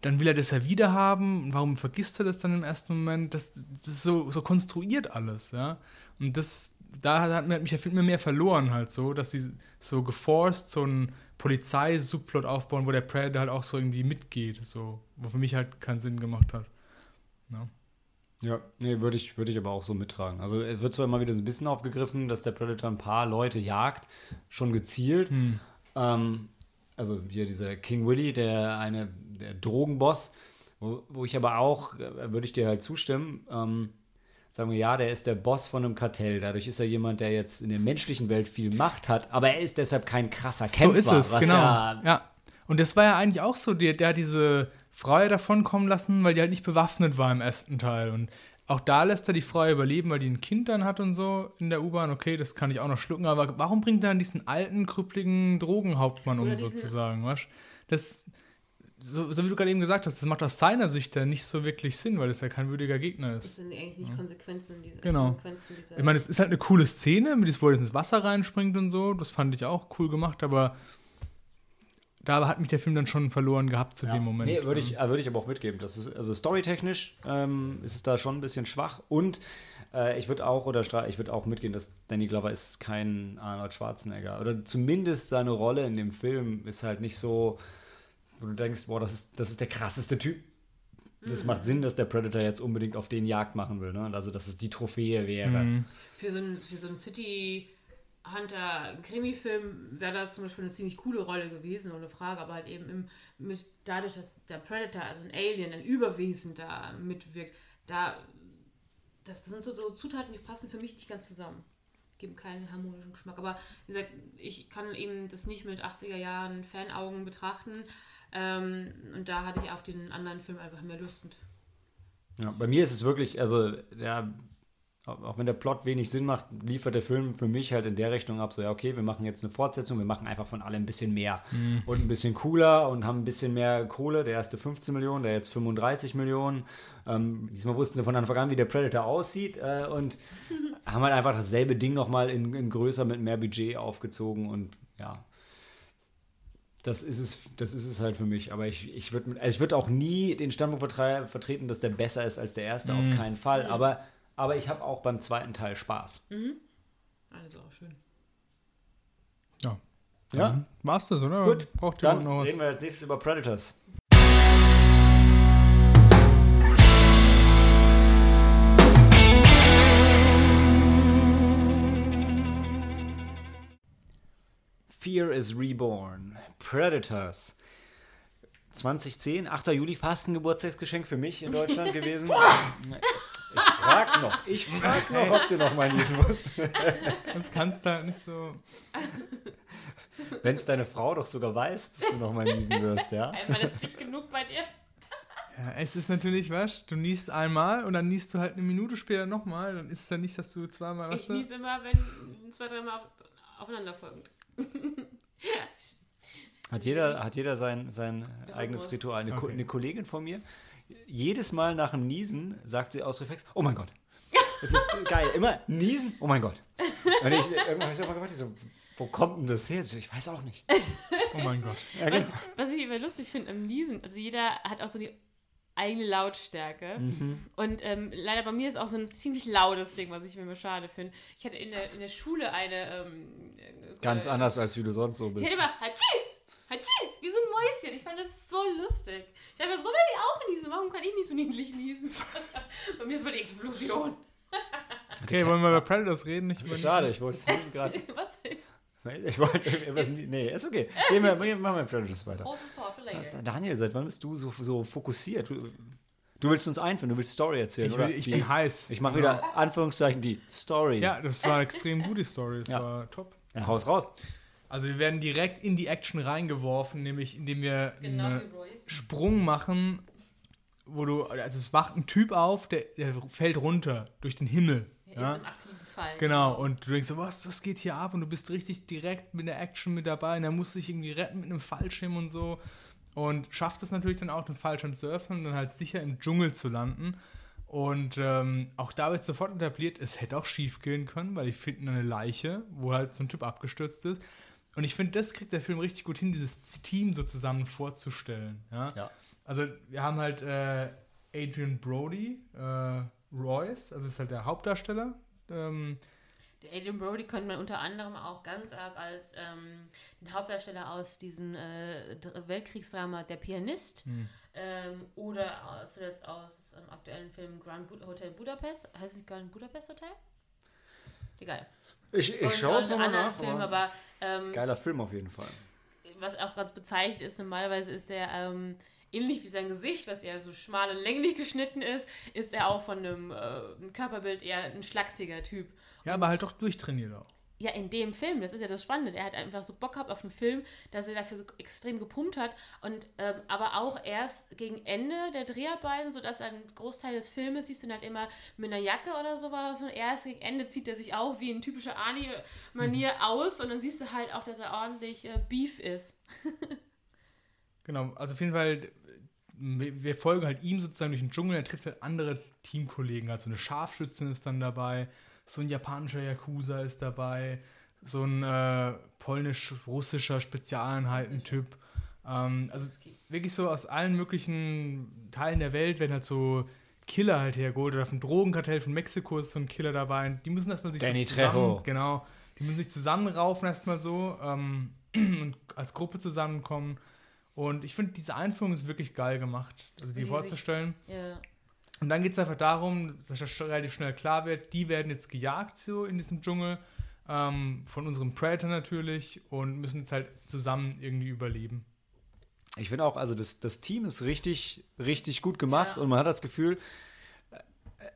dann will er das ja wieder haben. Warum vergisst er das dann im ersten Moment? Das, das ist so, so konstruiert alles, ja. Und das, da hat mich der Film mehr verloren halt so, dass sie so geforst so einen Polizeisubplot aufbauen, wo der Predator halt auch so irgendwie mitgeht, so, wo für mich halt keinen Sinn gemacht hat. Ja. Ja, nee, würde ich, würd ich aber auch so mittragen. Also es wird zwar immer wieder so ein bisschen aufgegriffen, dass der Predator ein paar Leute jagt, schon gezielt. Hm. Ähm, also hier dieser King Willy, der eine, der Drogenboss, wo, wo ich aber auch, äh, würde ich dir halt zustimmen, ähm, sagen wir, ja, der ist der Boss von einem Kartell. Dadurch ist er jemand, der jetzt in der menschlichen Welt viel Macht hat, aber er ist deshalb kein krasser Kämpfer. So ist es, genau. Ja, ja, Und das war ja eigentlich auch so, der, der hat diese Frau davon kommen lassen, weil die halt nicht bewaffnet war im ersten Teil. Und auch da lässt er die Frau überleben, weil die ein Kind dann hat und so in der U-Bahn. Okay, das kann ich auch noch schlucken, aber warum bringt er dann diesen alten, krüppligen Drogenhauptmann um sozusagen, weißt Das, so, so, wie du gerade eben gesagt hast, das macht aus seiner Sicht ja nicht so wirklich Sinn, weil es ja kein würdiger Gegner ist. Das sind eigentlich nicht ja. Konsequenzen dieser Genau. Dieser ich meine, es ist halt eine coole Szene, mit diesem, wo er ins Wasser reinspringt und so. Das fand ich auch cool gemacht, aber da hat mich der Film dann schon verloren gehabt zu ja. dem Moment. Nee, würde ich, äh, würd ich aber auch mitgeben. Das ist, also storytechnisch ähm, ist es da schon ein bisschen schwach und äh, ich würde auch, oder ich würde auch mitgehen, dass Danny Glover ist kein Arnold Schwarzenegger. Oder zumindest seine Rolle in dem Film ist halt nicht so, wo du denkst, boah, das ist, das ist der krasseste Typ. Das mhm. macht Sinn, dass der Predator jetzt unbedingt auf den Jagd machen will. Ne? Also, dass es die Trophäe wäre. Mhm. Für so ein, für so ein City- Hunter-Krimi-Film wäre das zum Beispiel eine ziemlich coole Rolle gewesen, ohne Frage, aber halt eben im, mit, dadurch, dass der Predator, also ein Alien, ein Überwesen da mitwirkt, da, das, das sind so, so Zutaten, die passen für mich nicht ganz zusammen. Geben keinen harmonischen Geschmack. Aber wie gesagt, ich kann eben das nicht mit 80er Jahren Fanaugen betrachten. Ähm, und da hatte ich auf den anderen Film einfach mehr Lust. Ja, bei mir ist es wirklich, also ja, auch wenn der Plot wenig Sinn macht, liefert der Film für mich halt in der Richtung ab, so ja, okay, wir machen jetzt eine Fortsetzung, wir machen einfach von allem ein bisschen mehr mhm. und ein bisschen cooler und haben ein bisschen mehr Kohle. Der erste 15 Millionen, der jetzt 35 Millionen. Ähm, diesmal wussten sie von Anfang an, wie der Predator aussieht äh, und haben halt einfach dasselbe Ding nochmal in, in größer mit mehr Budget aufgezogen und ja. Das ist es, das ist es halt für mich. Aber ich, ich würde also ich würd auch nie den Standpunkt vertre vertreten, dass der besser ist als der erste, auf keinen Fall. Aber, aber ich habe auch beim zweiten Teil Spaß. Also auch schön. Ja. Ja? War's das, oder? Gut, Braucht dann noch was? reden wir als nächstes über Predators. Fear is Reborn. Predators. 2010, 8. Juli, fast ein Geburtstagsgeschenk für mich in Deutschland gewesen. Ich frag noch, ich frag noch, ob du noch mal niesen musst. Das kannst du halt nicht so. Wenn es deine Frau doch sogar weiß, dass du noch mal niesen wirst, ja? Einmal ist nicht genug bei dir. Ja, es ist natürlich, was? Du niest einmal und dann niest du halt eine Minute später nochmal. Dann ist es ja nicht, dass du zweimal, Ich weißt du? niese immer, wenn zwei, dreimal auf, aufeinanderfolgend. Hat jeder, hat jeder sein, sein Ja, eigenes. Ritual. Eine, Okay. eine Kollegin von mir, jedes Mal nach dem Niesen sagt sie aus Reflex, oh mein Gott. Das ist geil. Immer niesen, oh mein Gott. Und ich, irgendwann habe ich so mal gefragt, ich so, wo kommt denn das her? So, Ich weiß auch nicht. Oh mein Gott. Ja, Was, genau. was ich immer lustig finde am Niesen, also jeder hat auch so die eigene Lautstärke. Mhm. Und ähm, leider bei mir ist auch so ein ziemlich lautes Ding, was ich immer schade finde. Ich hatte in der, in der Schule eine. Ähm, Ganz äh, anders, als wie du sonst so Ich bist. hatte immer Hatschi! Hatschi! Wie so ein Mäuschen. Ich fand das so lustig. Ich dachte, so will ich auch niesen. Warum kann ich nicht so niedlich niesen? bei mir ist mal die Explosion. Okay, wollen wir über Predators reden? Nicht über Schade, ich wollte es niesen gerade. Was? Ich wollte irgendwas. Nee, ist okay. Gehen wir, machen wir Predators weiter. Daniel, seit wann bist du so, so fokussiert? Du, du willst uns einführen, du willst Story erzählen, Ich, oder? ich Die- bin heiß. Ich mache wieder Anführungszeichen die Story. Ja, das war eine extrem gute Story. Das Ja. war top. Ja, haus raus. Also wir werden direkt in die Action reingeworfen, nämlich indem wir Genau einen. Sprung machen, wo du, also es wacht ein Typ auf, der, der fällt runter durch den Himmel. Er Ja? ist im aktiven Fall. Genau, und du denkst so, was, was geht hier ab? Und du bist richtig direkt mit der Action mit dabei. Und er muss sich irgendwie retten mit einem Fallschirm und so. Und schafft es natürlich dann auch, den Fallschirm zu öffnen und dann halt sicher im Dschungel zu landen. Und ähm, auch da wird sofort etabliert, es hätte auch schief gehen können, weil die finden eine Leiche, wo halt so ein Typ abgestürzt ist. Und ich finde, das kriegt der Film richtig gut hin, dieses Team so zusammen vorzustellen. Ja? Ja. Also wir haben halt äh, Adrian Brody, äh, Royce, also ist halt der Hauptdarsteller. Ähm, Der Adrian Brody könnte man unter anderem auch ganz arg als ähm, den Hauptdarsteller aus diesem äh, Dr- Weltkriegsdrama Der Pianist Hm. ähm, oder zuletzt aus dem aktuellen Film Grand Bu Hotel Budapest. Heißt es nicht Grand Budapest Hotel? Egal. Ich, ich schaue es nochmal nach. Film, aber aber ähm, geiler Film auf jeden Fall. was auch ganz bezeichnet ist, normalerweise ist der ähm, ähnlich wie sein Gesicht, was eher so schmal und länglich geschnitten ist, ist er auch von einem äh, Körperbild eher ein schlachsiger Typ. ja, Und- aber halt doch durchtrainiert auch. Ja, in dem Film, das ist ja das Spannende. Er hat einfach so Bock gehabt auf einen Film, dass er dafür extrem gepumpt hat. Und ähm, aber auch erst gegen Ende der Dreharbeiten, sodass ein Großteil des Filmes siehst du ihn halt immer mit einer Jacke oder sowas. Und erst gegen Ende zieht er sich auf wie in typischer Arnie-Manier aus. Und dann siehst du halt auch, dass er ordentlich äh, Beef ist. Genau, also auf jeden Fall, wir wir folgen halt ihm sozusagen durch den Dschungel, er trifft halt andere Teamkollegen, also eine Scharfschützin ist dann dabei, so ein japanischer Yakuza ist dabei, so ein äh, polnisch-russischer Spezialeinheiten-Typ. Ähm, also wirklich so aus allen möglichen Teilen der Welt werden halt so Killer halt hergeholt. Oder dem Drogenkartell von Mexiko ist so ein Killer dabei. Und die müssen erstmal sich Danny so zusammen, Trejo. genau, die müssen sich zusammenraufen erstmal so ähm, und als Gruppe zusammenkommen. Und ich finde, diese Einführung ist wirklich geil gemacht, also die, die vorzustellen. Ja. Und dann geht es einfach darum, dass das relativ schnell klar wird, die werden jetzt gejagt so in diesem Dschungel, ähm, von unserem Predator natürlich, und müssen jetzt halt zusammen irgendwie überleben. Ich finde auch, also das, das Team ist richtig, richtig gut gemacht Ja. und man hat das Gefühl, äh,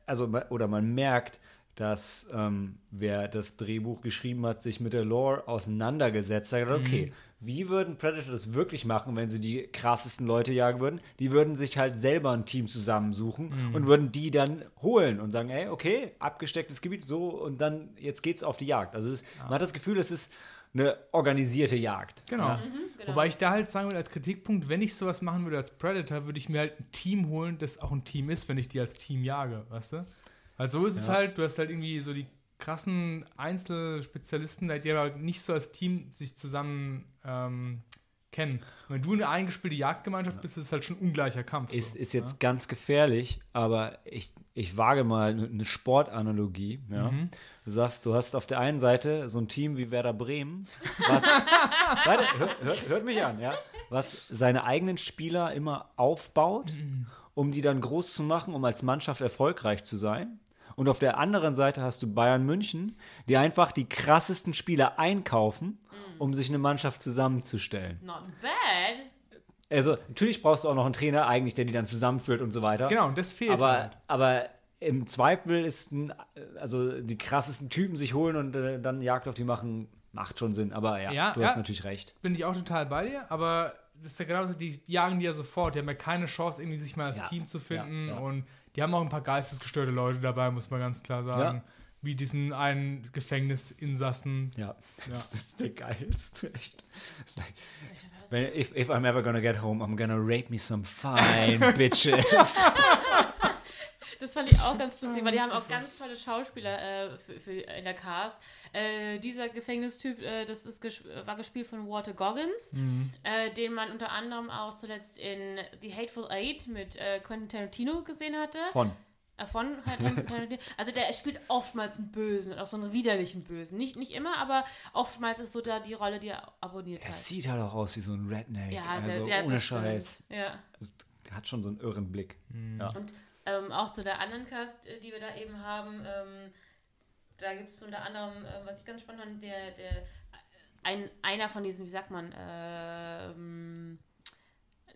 also oder man merkt, dass ähm, wer das Drehbuch geschrieben hat, sich mit der Lore auseinandergesetzt hat. Okay, wie würden Predator das wirklich machen, wenn sie die krassesten Leute jagen würden? Die würden sich halt selber ein Team zusammensuchen und würden die dann holen und sagen, ey, okay, abgestecktes Gebiet, so und dann jetzt geht's auf die Jagd. Also es, man hat das Gefühl, es ist eine organisierte Jagd. Genau. Ja. genau. Wobei ich da halt sagen würde, als Kritikpunkt, wenn ich sowas machen würde als Predator, würde ich mir halt ein Team holen, das auch ein Team ist, wenn ich die als Team jage, weißt du? Weil so ist es Ja. halt, du hast halt irgendwie so die krassen Einzelspezialisten, die aber nicht so als Team sich zusammen ähm, kennen. Wenn du eine eingespielte Jagdgemeinschaft bist, ist es halt schon ungleicher Kampf. Ist, so, ist jetzt ganz gefährlich, aber ich, ich wage mal eine Sportanalogie. Ja? Du sagst, du hast auf der einen Seite so ein Team wie Werder Bremen, was, warte, hör, hört, hört mich an, ja, was seine eigenen Spieler immer aufbaut, um die dann groß zu machen, um als Mannschaft erfolgreich zu sein. Und auf der anderen Seite hast du Bayern München, die einfach die krassesten Spieler einkaufen, um sich eine Mannschaft zusammenzustellen. Not bad. Also, natürlich brauchst du auch noch einen Trainer, eigentlich, der die dann zusammenführt und so weiter. Genau, und das fehlt Aber, halt. aber im Zweifel ist ein, also die krassesten Typen sich holen und äh, dann Jagd auf die machen, macht schon Sinn. Aber ja, Ja, du ja. hast natürlich recht. Bin ich auch total bei dir, aber das ist ja genauso, die jagen die ja sofort. Die haben ja keine Chance, irgendwie sich mal als Ja, Team zu finden. ja, ja. Und die haben auch ein paar geistesgestörte Leute dabei, muss man ganz klar sagen. Ja. Wie diesen einen Gefängnisinsassen. Ja, das ist der geilste. Echt. Like, wenn, if, if I'm ever gonna get home, I'm gonna rape me some fine bitches. Das fand ich auch ganz lustig, weil die haben auch ganz tolle Schauspieler äh, für, für in der Cast. Äh, dieser Gefängnistyp, äh, das ist ges war gespielt von Walter Goggins, äh, den man unter anderem auch zuletzt in The Hateful Eight mit äh, Quentin Tarantino gesehen hatte. Von. Äh, Von Quentin Tarantino. Also der spielt oftmals einen Bösen und auch so einen widerlichen Bösen. Nicht, nicht immer, aber oftmals ist so da die Rolle, die er abonniert Er hat. sieht halt auch aus wie so ein Redneck. Ja, also der, ja, ohne. Scheiß. Ja. Der hat schon so einen irren Blick. Ja. Und ähm, auch zu der anderen Cast, äh, die wir da eben haben, ähm, da gibt es unter anderem, äh, was ich ganz spannend fand, der, der ein, einer von diesen, wie sagt man, ähm,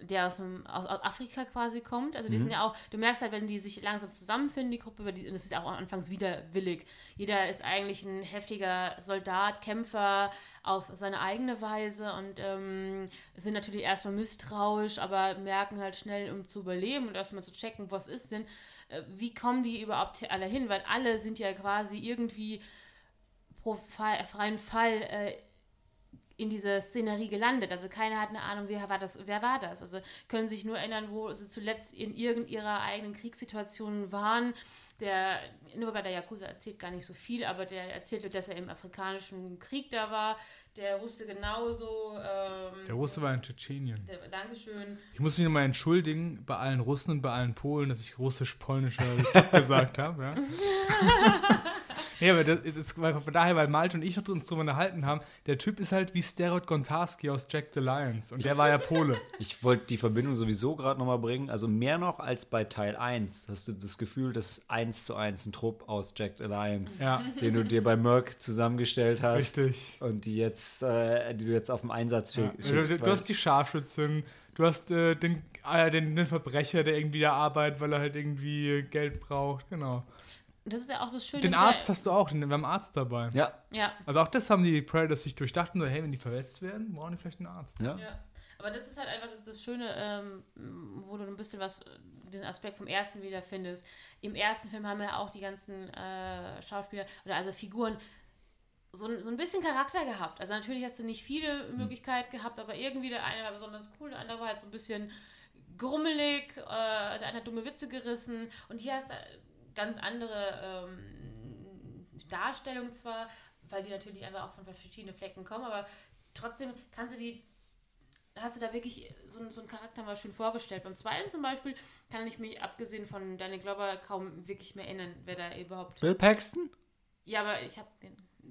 der aus, dem, aus, aus Afrika quasi kommt. Also die sind ja auch, du merkst halt, wenn die sich langsam zusammenfinden, die Gruppe, die, und das ist auch anfangs widerwillig. Jeder ist eigentlich ein heftiger Soldat, Kämpfer auf seine eigene Weise und ähm, sind natürlich erstmal misstrauisch, aber merken halt schnell, um zu überleben und erstmal zu checken, was ist denn, äh, wie kommen die überhaupt hier alle hin, weil alle sind ja quasi irgendwie pro Fall, freien Fall äh, in dieser Szenerie gelandet. Also keiner hat eine Ahnung, wer war das, wer war das. Also können sich nur erinnern, wo sie zuletzt in irgendeiner eigenen Kriegssituation waren. Der, nur bei der Yakuza erzählt gar nicht so viel, aber der erzählte, dass er im afrikanischen Krieg da war. Der wusste genauso. Ähm, Der Russe war in Tschetschenien. der, Dankeschön. Ich muss mich nochmal entschuldigen bei allen Russen und bei allen Polen, dass ich russisch-polnischer gesagt habe. Ja. ja, aber das ist, ist von daher, weil Malte und ich uns drüber unterhalten haben, der Typ ist halt wie Sterot Gontarski aus Jack the Lions und der war ja Pole. Ich wollte die Verbindung sowieso gerade nochmal bringen. Also mehr noch als bei Teil 1 hast du das Gefühl, dass 1 zu 1 ein Trupp aus Jack Alliance, Ja. den du dir bei Merck zusammengestellt hast. Richtig. Und die jetzt, äh, die du jetzt auf dem Einsatz schick, Ja. schickst. Du, du hast die Scharfschützin, du hast äh, den, äh, den, den Verbrecher, der irgendwie da arbeitet, weil er halt irgendwie Geld braucht. Genau. Und das ist ja auch das Schöne. Den Arzt hast du auch, den, wir haben einen Arzt dabei. ja, Ja, Also auch das haben die Predators sich durchdacht und so, hey, wenn die verletzt werden, brauchen die vielleicht einen Arzt. ja. Ja, aber das ist halt einfach das, das Schöne, ähm, wo du ein bisschen was, diesen Aspekt vom ersten wiederfindest. Im ersten Film haben wir auch die ganzen äh, Schauspieler, oder also Figuren, so, ein- so ein bisschen Charakter gehabt. Also natürlich hast du nicht viele Möglichkeiten gehabt, aber irgendwie der eine war besonders cool, der andere war halt so ein bisschen grummelig, äh, der eine hat dumme Witze gerissen und hier hast du ganz andere ähm, Darstellung zwar, weil die natürlich einfach auch von verschiedenen Flecken kommen, aber trotzdem kannst du die hast du da wirklich so, einen- so einen Charakter mal schön vorgestellt. Beim zweiten zum Beispiel kann ich mich, abgesehen von Danny Glover, kaum wirklich mehr erinnern, wer da überhaupt. Bill Paxton? Ja, aber ich habe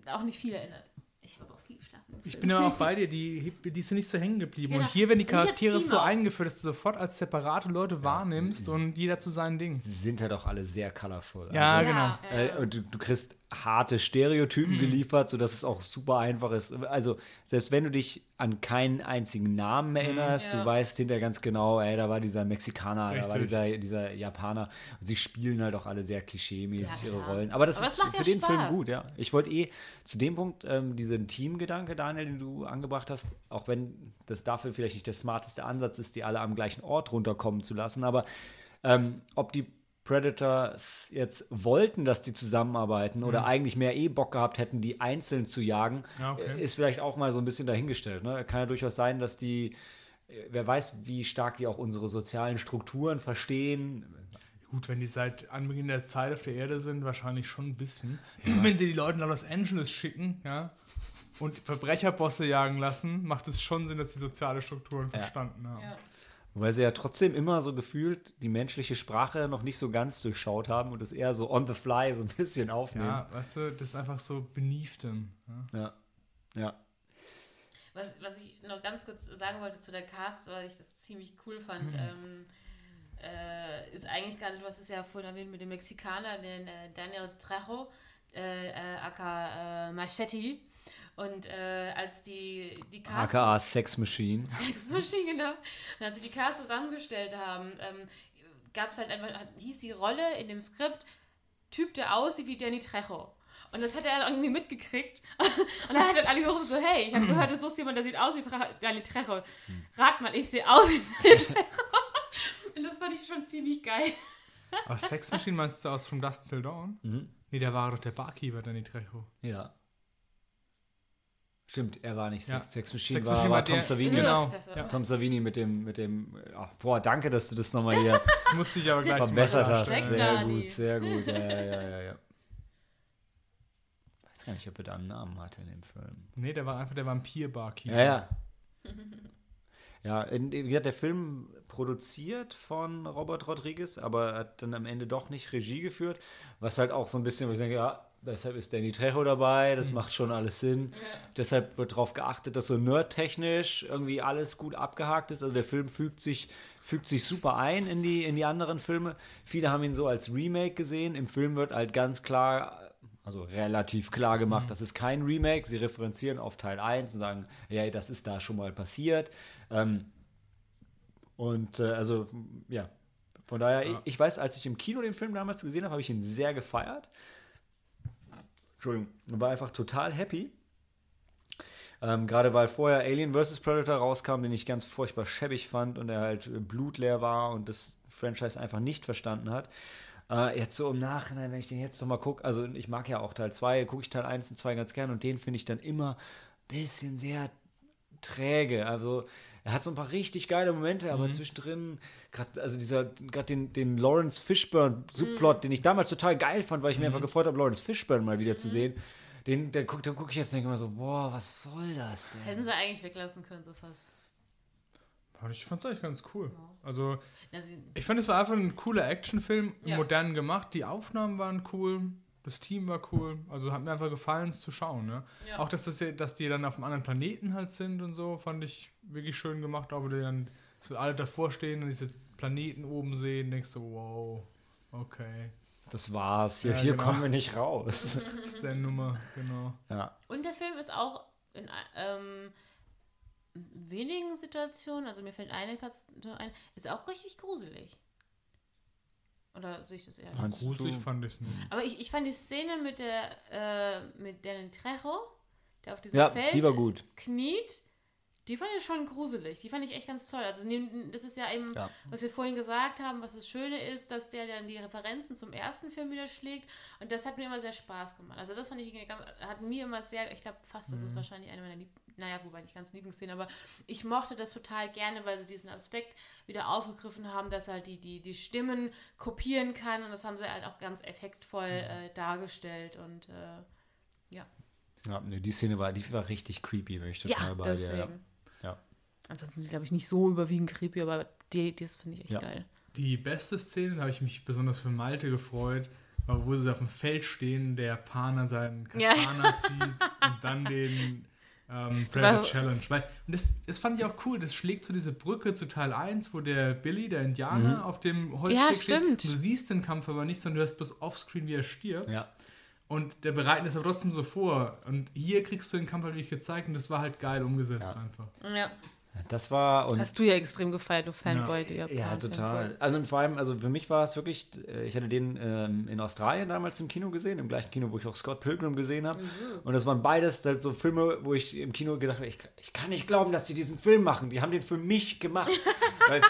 auch nicht viel erinnert. Ich habe aber auch viel Ich bin aber auch bei dir, die, die sind nicht so hängen geblieben. Genau. Und hier werden die Charaktere so auch. eingeführt, dass du sofort als separate Leute wahrnimmst und jeder zu seinen Dingen. Sie sind halt auch alle sehr colorful. Ja, also, genau. ja, Äh, ja. und du, du kriegst harte Stereotypen geliefert, sodass es auch super einfach ist. Also, selbst wenn du dich an keinen einzigen Namen erinnerst, Ja. du weißt hinterher ganz genau, ey, da war dieser Mexikaner, da war Richtig. dieser, dieser Japaner. Und sie spielen halt auch alle sehr klischeemäßig Ja, ihre. Rollen. Aber das Aber ist macht für den Film Spaß. gut, ja. Ich wollte eh zu dem Punkt ähm, diesen Teamgedanke, Daniel, den du angebracht hast, auch wenn das dafür vielleicht nicht der smarteste Ansatz ist, die alle am gleichen Ort runterkommen zu lassen, aber ähm, ob die Predators jetzt wollten, dass die zusammenarbeiten oder eigentlich mehr eh Bock gehabt hätten, die einzeln zu jagen, Mhm. Ja, okay. äh, ist vielleicht auch mal so ein bisschen dahingestellt. Ne? Kann ja durchaus sein, dass die, äh, wer weiß, wie stark die auch unsere sozialen Strukturen verstehen. Gut, wenn die seit Anbeginn der Zeit auf der Erde sind, wahrscheinlich schon ein bisschen. Wenn sie die Leute nach Los Angeles schicken, ja, und Verbrecherbosse jagen lassen, macht es schon Sinn, dass sie soziale Strukturen Ja. verstanden haben. Ja. Weil sie ja trotzdem immer so gefühlt die menschliche Sprache noch nicht so ganz durchschaut haben und es eher so on the fly so ein bisschen aufnehmen. Ja, weißt du, das ist einfach so beneath them. Ja. Ja. ja. Was, was ich noch ganz kurz sagen wollte zu der Cast, weil ich das ziemlich cool fand, ähm, äh, ist eigentlich gar nicht, du hast es ja vorhin erwähnt mit dem Mexikaner, den äh, Daniel Trejo, äh, äh, aka äh, Machetti. Und äh, als die, die Cast AKA Sex Machine. Sex Machine, genau. Und als sie die Cast zusammengestellt haben, ähm, gab es halt einfach, hieß die Rolle in dem Skript Typ, der aussieht wie Danny Trejo. Und das hat er dann irgendwie mitgekriegt. Und dann hat dann alle gerufen so, hey, ich habe gehört, du suchst jemanden, der sieht aus wie Danny Trejo. Rat mal, ich sehe aus wie Danny Trejo. Und das fand ich schon ziemlich geil. Aber Sex Machine meinst du aus From Dust Till Dawn? Mhm. Nee, der war doch der Barkeeper, Danny Trejo. Ja. Stimmt, er war nicht Ja. Sex, Sex Machine, Sex war, Machine war war Tom Savini. Genau. War- Ja. Tom Savini mit dem, mit dem, ach, boah, danke, dass du das nochmal hier Das musste ich aber gleich mal verbessert hast. Sehr Dani. gut, sehr gut. Ja, ja, ja, ja, ja. Weiß gar nicht, ob er da einen Namen hatte in dem Film. Nee, der war einfach der Vampir-Barkeeper. Ja, ja. Ja, in, wie gesagt, der Film produziert von Robert Rodriguez, aber hat dann am Ende doch nicht Regie geführt, was halt auch so ein bisschen, wo ich denke, ja, deshalb ist Danny Trejo dabei, das macht schon alles Sinn. Deshalb wird darauf geachtet, dass so nerdtechnisch irgendwie alles gut abgehakt ist. Also der Film fügt sich, fügt sich super ein in die, in die anderen Filme. Viele haben ihn so als Remake gesehen. Im Film wird halt ganz klar, also relativ klar gemacht, das ist kein Remake. Sie referenzieren auf Teil 1 und sagen, ja, das ist da schon mal passiert. Ähm, und äh, also, ja, von daher, Ja. ich, ich weiß, als ich im Kino den Film damals gesehen habe, habe ich ihn sehr gefeiert. Entschuldigung, und war einfach total happy. Ähm, Gerade weil vorher Alien vs. Predator rauskam, den ich ganz furchtbar schäbig fand und er halt blutleer war und das Franchise einfach nicht verstanden hat. Äh, jetzt so im Nachhinein, wenn ich den jetzt nochmal gucke, also ich mag ja auch Teil 2, gucke ich Teil 1 und 2 ganz gern und den finde ich dann immer ein bisschen sehr träge. Also er hat so ein paar richtig geile Momente, aber zwischendrin, grad, also dieser, gerade den, den Lawrence Fishburne Subplot, den ich damals total geil fand, weil ich mir einfach gefreut habe, Lawrence Fishburne mal wieder zu sehen. Den, den gucke guck ich jetzt und denke immer so, boah, was soll das Das denn? hätten sie eigentlich weglassen können, so fast. Ich fand's eigentlich ganz cool. Also, Also, ich fand, es war einfach ein cooler Actionfilm, Ja. modern gemacht. Die Aufnahmen waren cool, das Team war cool. Also hat mir einfach gefallen, es zu schauen. Ne? Ja. Auch, dass, das, dass die dann auf einem anderen Planeten halt sind und so, fand ich wirklich schön gemacht. Aber die dann so alle davor stehen und diese Planeten oben sehen, denkst du, wow, okay. Das war's. Hier, Ja, hier genau. kommen wir nicht raus. Das ist der Nummer, genau. ja. Und der Film ist auch in ähm, wenigen Situationen, also mir fällt eine Katze ein, ist auch richtig gruselig. Oder sehe ich das eher? Meinst Gruselig du? fand ich es nicht. Aber ich, ich fand die Szene mit der äh, mit Danny Trejo, der auf diesem Ja, Feld die war gut. kniet, die fand ich schon gruselig. Die fand ich echt ganz toll. Also das ist ja eben, Ja. was wir vorhin gesagt haben, was das Schöne ist, dass der dann die Referenzen zum ersten Film wieder schlägt. Und das hat mir immer sehr Spaß gemacht. Also das fand ich ganz, hat mir immer sehr, ich glaube fast, das ist wahrscheinlich eine meiner Lieb naja, wobei nicht ganz Lieblingsszenen, aber ich mochte das total gerne, weil sie diesen Aspekt wieder aufgegriffen haben, dass er halt die, die, die Stimmen kopieren kann und das haben sie halt auch ganz effektvoll äh, dargestellt und äh, ja. ja nee, die Szene war, die war richtig creepy, bin ich Ja, bei dir. Ja. Ja. Ansonsten sind sie, glaube ich, nicht so überwiegend creepy, aber die, das finde ich echt Ja. geil. Die beste Szene, da habe ich mich besonders für Malte gefreut, war, wo sie auf dem Feld stehen, der Japaner seinen Ja. Katana zieht und dann den ähm, Predator Was- Challenge. Weil, und das, das fand ich auch cool, das schlägt so diese Brücke zu Teil 1, wo der Billy, der Indianer, auf dem Holzstück Ja, steht. Und du siehst den Kampf aber nicht, sondern du hörst bloß offscreen, wie er stirbt. ja. Und der bereiten es aber trotzdem so vor. Und hier kriegst du den Kampf halt wirklich gezeigt und das war halt geil umgesetzt Ja. einfach. Ja. Das war und Hast du ja extrem gefeiert, du Fanboy. Du Ja, total. Fanboy. Also und vor allem, also für mich war es wirklich, äh, ich hatte den ähm, in Australien damals im Kino gesehen, im gleichen Kino, wo ich auch Scott Pilgrim gesehen habe. Und das waren beides halt so Filme, wo ich im Kino gedacht habe, ich, ich kann nicht glauben, dass die diesen Film machen. Die haben den für mich gemacht. Es,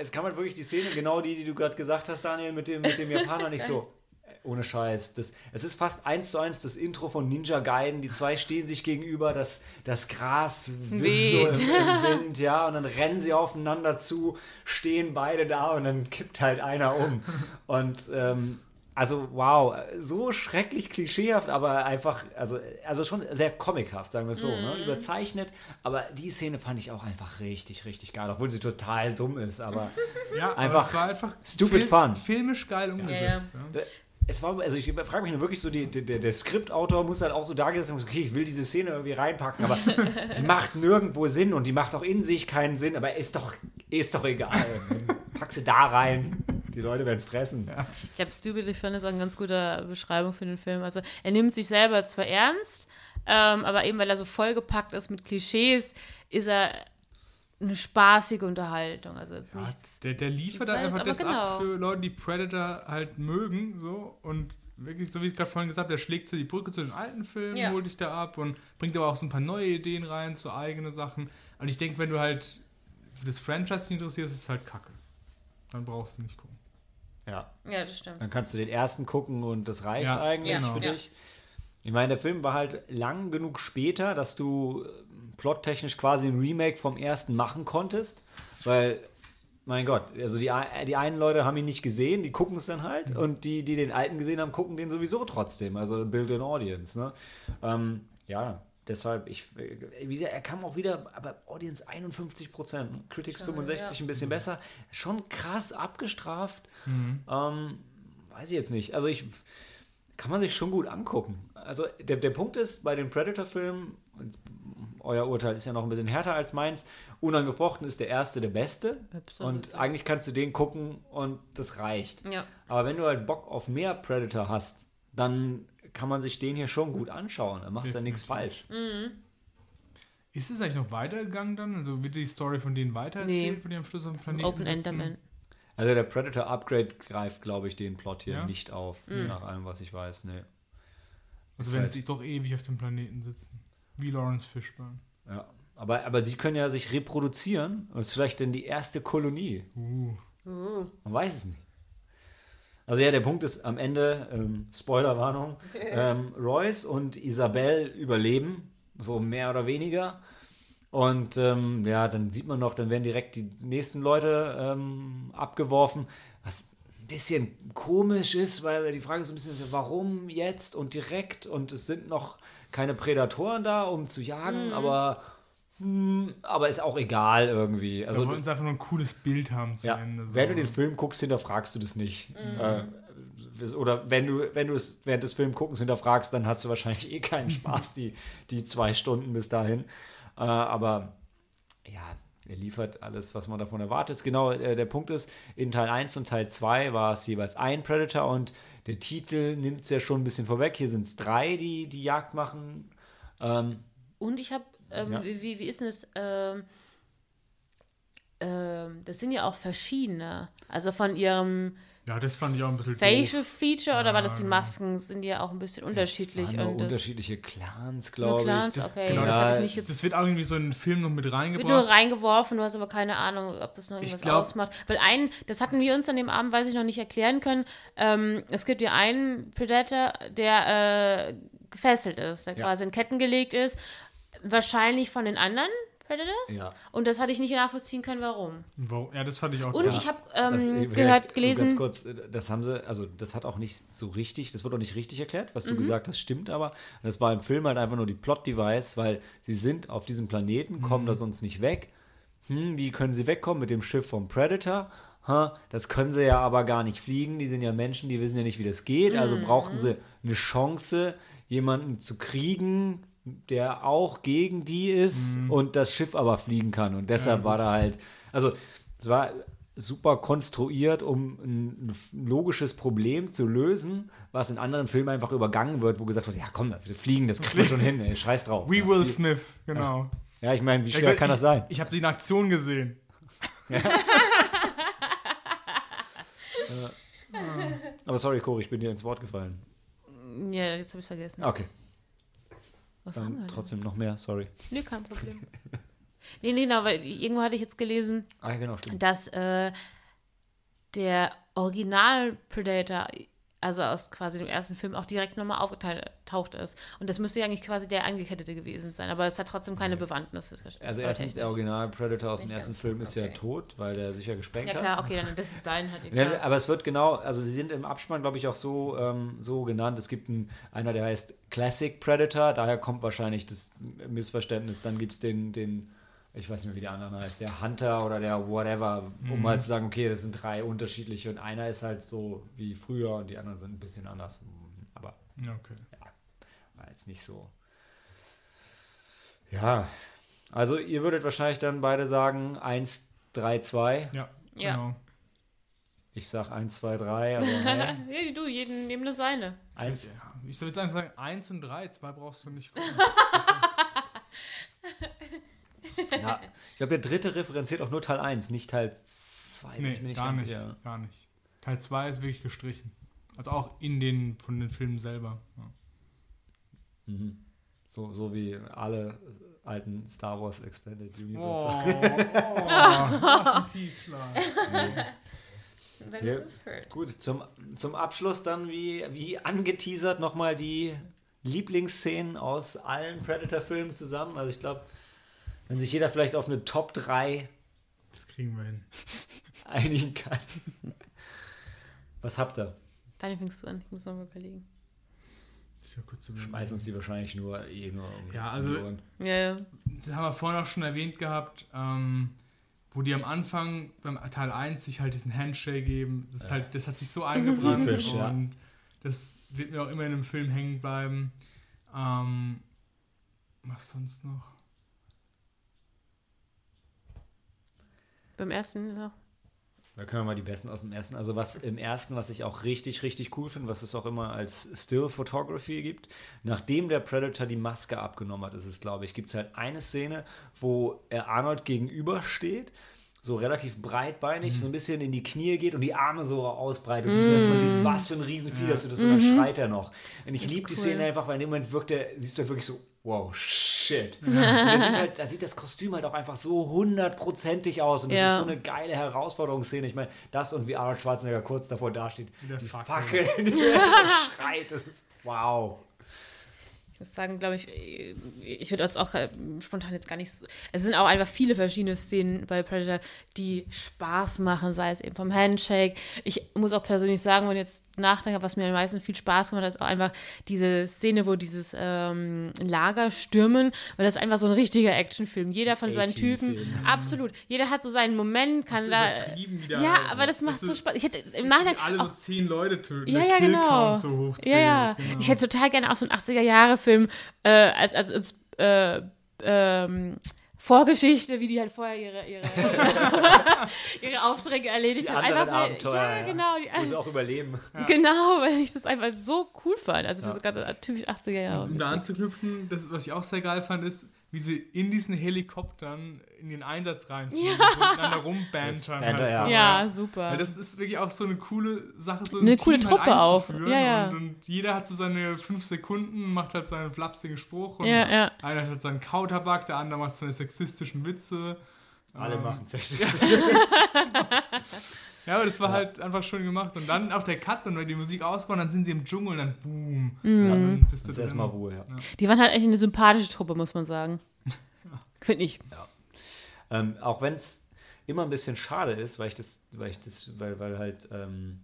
es kam halt wirklich die Szene, genau die, die du gerade gesagt hast, Daniel, mit dem, mit dem Japaner, nicht so. ohne Scheiß. Das, es ist fast eins zu eins das Intro von Ninja Gaiden. Die zwei stehen sich gegenüber, das, das Gras weht so im, im Wind, ja, und dann rennen sie aufeinander zu, stehen beide da und dann kippt halt einer um. Und ähm, also wow, so schrecklich klischeehaft, aber einfach, also, also schon sehr comichaft, sagen wir es so, mm. ne? überzeichnet. Aber die Szene fand ich auch einfach richtig, richtig geil, obwohl sie total dumm ist, aber ja, einfach, aber es war einfach stupid fun. Filmisch geil umgesetzt. Ja, ja. Es war, also ich frage mich nur wirklich so, die, der, der Skriptautor muss halt auch so da gesessen okay, ich will diese Szene irgendwie reinpacken, aber die macht nirgendwo Sinn und die macht auch in sich keinen Sinn, aber ist doch, ist doch egal. Pack sie da rein. Die Leute werden es fressen. Ja. Ich glaube, Stupidly Fun ist auch eine ganz gute Beschreibung für den Film. Also er nimmt sich selber zwar ernst, ähm, aber eben weil er so vollgepackt ist mit Klischees, ist er eine spaßige Unterhaltung. Also jetzt ja, nichts. Der, der liefert da einfach das genau. ab für Leute, die Predator halt mögen, so und wirklich, so wie ich gerade vorhin gesagt habe, der schlägt so die Brücke zu den alten Filmen, ja. holt dich da ab und bringt aber auch so ein paar neue Ideen rein, so eigene Sachen. Und ich denke, wenn du halt für das Franchise interessierst, ist es halt kacke. Dann brauchst du nicht gucken. Ja. Ja, das stimmt. Dann kannst du den ersten gucken und das reicht ja. eigentlich ja. für genau. dich. Ich meine, der Film war halt lang genug später, dass du plottechnisch quasi ein Remake vom ersten machen konntest, weil mein Gott, also die, die einen Leute haben ihn nicht gesehen, die gucken es dann halt mhm. und die, die den alten gesehen haben, gucken den sowieso trotzdem, also build an audience. Ne? Ähm, ja, deshalb, ich, wie gesagt, er kam auch wieder, aber Audience 51 Prozent, Critics Schon, 65 ja. ein bisschen besser. Schon krass abgestraft. Mhm. Ähm, weiß ich jetzt nicht. Also ich kann man sich schon gut angucken. Also der, der Punkt ist, bei den Predator-Filmen, euer Urteil ist ja noch ein bisschen härter als meins, unangefochten ist der erste der beste. Absolut, und ja. eigentlich kannst du den gucken und das reicht. Ja. Aber wenn du halt Bock auf mehr Predator hast, dann kann man sich den hier schon gut anschauen. Da machst du ja nichts falsch. Mhm. Ist es eigentlich noch weitergegangen dann? Also wird die Story von denen weitererzählt, nee. von die am Schluss am Planeten Open Enderman. Also der Predator Upgrade greift, glaube ich, den Plot hier ja? nicht auf, mhm. nach allem, was ich weiß. Nee. Also wenn halt sie doch ewig auf dem Planeten sitzen. Wie Lawrence Fishburne. Ja. Aber, aber die können ja sich reproduzieren. Das ist vielleicht dann die erste Kolonie. Uh. Uh. Man weiß es nicht. Also ja, der Punkt ist am Ende, ähm, Spoilerwarnung, ähm, Royce und Isabelle überleben, so mehr oder weniger. Und ähm, ja, dann sieht man noch, dann werden direkt die nächsten Leute ähm, abgeworfen, was ein bisschen komisch ist, weil die Frage ist ein bisschen, warum jetzt und direkt und es sind noch keine Prädatoren da, um zu jagen, mhm. aber hm, aber ist auch egal irgendwie. Also, wir wollen einfach nur ein cooles Bild haben zu ja, Ende. So. Wenn du den Film guckst, hinterfragst du das nicht. Mhm. Äh, oder wenn du, wenn du es während des Filmguckens hinterfragst, dann hast du wahrscheinlich eh keinen Spaß, die, die zwei Stunden bis dahin. Äh, aber ja, er liefert alles, was man davon erwartet. Genau, äh, der Punkt ist, in Teil 1 und Teil 2 war es jeweils ein Predator und der Titel nimmt es ja schon ein bisschen vorweg. Hier sind es drei, die die Jagd machen. Ähm, und ich habe ähm, ja. wie, wie ist denn das? Ähm, ähm, das sind ja auch verschiedene. Also von ihrem ja, das fand ich auch ein bisschen Facial doof. Feature oder ja, war das die. Masken? Sind die ja auch ein bisschen unterschiedlich. Es waren und unterschiedliche Clans, glaube ich. Clans, okay. Genau, das, ja, das, das, wird auch irgendwie so in den Film noch mit reingebracht. Wird nur reingeworfen, du hast aber keine Ahnung, ob das noch irgendwas glaub, ausmacht. Weil einen, das hatten wir uns an dem Abend, weiß ich noch nicht erklären können. Ähm, es gibt ja einen Predator, der äh, gefesselt ist, der ja. quasi in Ketten gelegt ist wahrscheinlich von den anderen Predators. Ja. Und das hatte ich nicht nachvollziehen können, warum. Ja, das fand ich auch. Und ja. ich habe ähm, gehört, gelesen. Ganz kurz, das haben sie, also das hat auch nicht so richtig, das wird auch nicht richtig erklärt, was du mhm. gesagt hast, stimmt aber. Das war im Film halt einfach nur die Plot-Device, weil sie sind auf diesem Planeten, kommen mhm. da sonst nicht weg. Hm, wie können sie wegkommen mit dem Schiff vom Predator? Ha, das können sie ja aber gar nicht fliegen. Die sind ja Menschen, die wissen ja nicht, wie das geht. Also mhm. brauchten sie eine Chance, jemanden zu kriegen, der auch gegen die ist mhm. und das Schiff aber fliegen kann. Und deshalb ja, war da halt, also es war super konstruiert, um ein logisches Problem zu lösen, was in anderen Filmen einfach übergangen wird, wo gesagt wird, ja komm, wir fliegen, das kriegen wir schon hin, ey, scheiß drauf. We Will Smith, genau. Ja, ich meine, wie schwer gesagt, kann ich, das sein? Ich habe die in Aktion gesehen. Ja. Aber sorry, Cory, ich bin dir ins Wort gefallen. Ja, jetzt habe ich vergessen. Okay. Was ähm, haben wir trotzdem noch mehr, sorry. Nee, kein Problem. nee, nee, genau, weil irgendwo hatte ich jetzt gelesen, ah, genau, dass äh, der Original Predator also aus quasi dem ersten Film, auch direkt nochmal aufgetaucht ist. Und das müsste ja eigentlich quasi der Angekettete gewesen sein, aber es hat trotzdem keine Bewandtnis. Also erstens, der. Original Predator aus dem ersten ganz, Film ist ja okay. tot, weil der sich ja gesprengt Ja hat. klar, okay, dann das ist sein halt. Ja, aber es wird genau, also sie sind im Abspann, glaube ich, auch so, ähm, so genannt. Es gibt einen, einer, der heißt Classic Predator, daher kommt wahrscheinlich das Missverständnis. Dann gibt es den, den, ich weiß nicht mehr, wie der andere heißt, der Hunter oder der whatever, um halt zu sagen, okay, das sind drei unterschiedliche und einer ist halt so wie früher und die anderen sind ein bisschen anders. Aber Ja, okay. war jetzt nicht so. Ja, also ihr würdet wahrscheinlich dann beide sagen 1, 3, 2. Ja, Ja. genau. Ich sag 1, 2, 3, aber nee. ja, du, jeden nehmen das seine. Eins, Ja, ich soll jetzt einfach sagen, 1 und 3, 2 brauchst du nicht. Ja, ich glaube, der dritte referenziert auch nur Teil 1, nicht Teil 2. bin ich mir nee, nicht gar ganz nicht, sicher. gar nicht. Teil 2 ist wirklich gestrichen. Also auch in den, von den Filmen selber. Ja. Mhm. So, so wie alle alten Star Wars Expanded Universe. Oh, oh, was ein Tiefschlag. Ja. Gut, zum, zum Abschluss dann, wie, wie angeteasert, nochmal die Lieblingsszenen aus allen Predator-Filmen zusammen. Also ich glaube, wenn sich jeder vielleicht auf eine Top 3 Das kriegen wir hin. einigen kann. Was habt ihr? Daniel fängst du an, ich muss noch mal überlegen. Das ist ja kurz zu Schmeißen uns die wahrscheinlich nur eh nur um Ja, also-. Ja, ja. Das haben wir vorhin auch schon erwähnt gehabt, ähm, wo die am Anfang beim Teil 1 sich halt diesen Handshake geben. Das, ist halt, das hat sich so eingebrannt Typisch, ja. und das wird mir auch immer in dem Film hängen bleiben. Ähm, was sonst noch? Beim ersten noch. Da können wir mal die besten aus dem ersten. Also was im ersten, was ich auch richtig, richtig cool finde, was es auch immer als Still Photography gibt, nachdem der Predator die Maske abgenommen hat, ist es, glaube ich, gibt es halt eine Szene, wo er Arnold gegenübersteht, so relativ breitbeinig, so ein bisschen in die Knie geht und die Arme so ausbreitet und du erstmal siehst, was für ein Riesenvieh das ist und dann schreit er noch. Und ich liebe die cool. Szene einfach, weil in dem Moment wirkt er, siehst du halt wirklich so, wow, shit. Und da sieht, halt, da sieht das Kostüm halt auch einfach so hundertprozentig aus und das Ja. ist so eine geile Herausforderungsszene. Ich meine, das und wie Arnold Schwarzenegger kurz davor dasteht, der die Fackel. Die schreit, das ist wow. Ich muss sagen, glaube ich, ich würde jetzt auch äh, spontan jetzt gar nicht so. Es sind auch einfach viele verschiedene Szenen bei Predator, die Spaß machen, sei es eben vom Handshake. Ich muss auch persönlich sagen, wenn ich jetzt nachdenke, was mir am meisten viel Spaß gemacht hat, ist auch einfach diese Szene, wo dieses ähm, Lager stürmen, weil das ist einfach so ein richtiger Actionfilm. Jeder von seinen Typen, absolut. Jeder hat so seinen Moment, kann da. wieder. Ja, aber das macht so Spaß. Ich hätte im Nachhinein alle auch so zehn Leute töten. ja, ja, genau. So hochzählt, ja, ja. Genau. Ich hätte total gerne auch so einen 80er-Jahre-Film äh, als, als, als äh, ähm, Vorgeschichte, wie die halt vorher ihre, ihre, ihre Aufträge erledigt Die haben. anderen Einfach, weil- Abenteuer, ja, ja. genau. Die, Muss auch überleben. Genau, weil ich das einfach so cool fand. Also das ist gerade typisch 80er Jahre. Um da anzuknüpfen, das, was ich auch sehr geil fand, ist, wie sie in diesen Helikoptern in den Einsatz reinfliegen und so miteinander rumbantern. Halt so. ja, super. Weil das ist wirklich auch so eine coole Sache, so Eine ein coole Team Truppe halt auch. einzuführen. Ja, ja. Und, und jeder hat so seine fünf Sekunden, macht halt seinen flapsigen Spruch und Ja, ja. einer hat halt seinen Kautabak, der andere macht seine sexistischen Witze. Alle Ähm, machen Sex. Ja, aber das war halt einfach schön gemacht. Und dann auch der Cut, und wenn die Musik ausbaut, dann sind sie im Dschungel und dann boom. Mhm. Ja, dann bist du Das erstmal Ruhe, ja. Die waren halt echt eine sympathische Truppe, muss man sagen. Finde ich. Ähm, auch wenn es immer ein bisschen schade ist, weil ich das, weil ich das, weil, weil halt, ähm,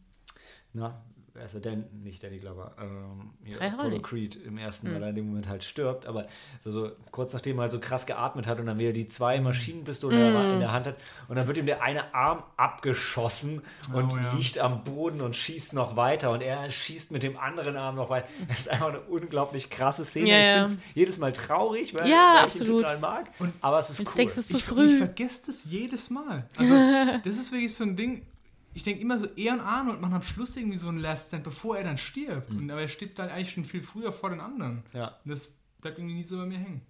na, wer ist er denn? Nicht Danny Glover, ähm, Apollo. Creed im ersten, Hm. weil er in dem Moment halt stirbt, aber so, so kurz nachdem er halt so krass geatmet hat und dann wieder die zwei Maschinenpistolen in der- Hm. in der Hand hat und dann wird ihm der eine Arm abgeschossen und Oh, ja. liegt am Boden und schießt noch weiter und er schießt mit dem anderen Arm noch weiter. Das ist einfach eine unglaublich krasse Szene. Ja, ich finde es jedes Mal traurig, weil, Ja, weil ich ihn absolut. total mag, aber es ist Jetzt cool. denkst du es zu ich, früh. ich vergesse das jedes Mal. Also, das ist wirklich so ein Ding. Ich denke immer so, er und Arnold machen am Schluss irgendwie so einen Last Stand, bevor er dann stirbt. Und aber er stirbt dann eigentlich schon viel früher vor den anderen. Ja. Und das bleibt irgendwie nie so bei mir hängen.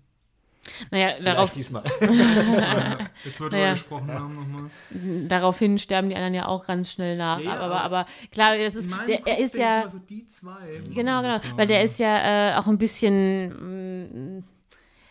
Naja, Vielleicht darauf, diesmal. Jetzt wird Naja. gesprochen haben nochmal. daraufhin sterben die anderen ja auch ganz schnell nach. Ja, aber, aber aber klar, das ist, der, er ist ja. so die zwei. Genau, genau. Weil der ist ja äh, auch ein bisschen. mh,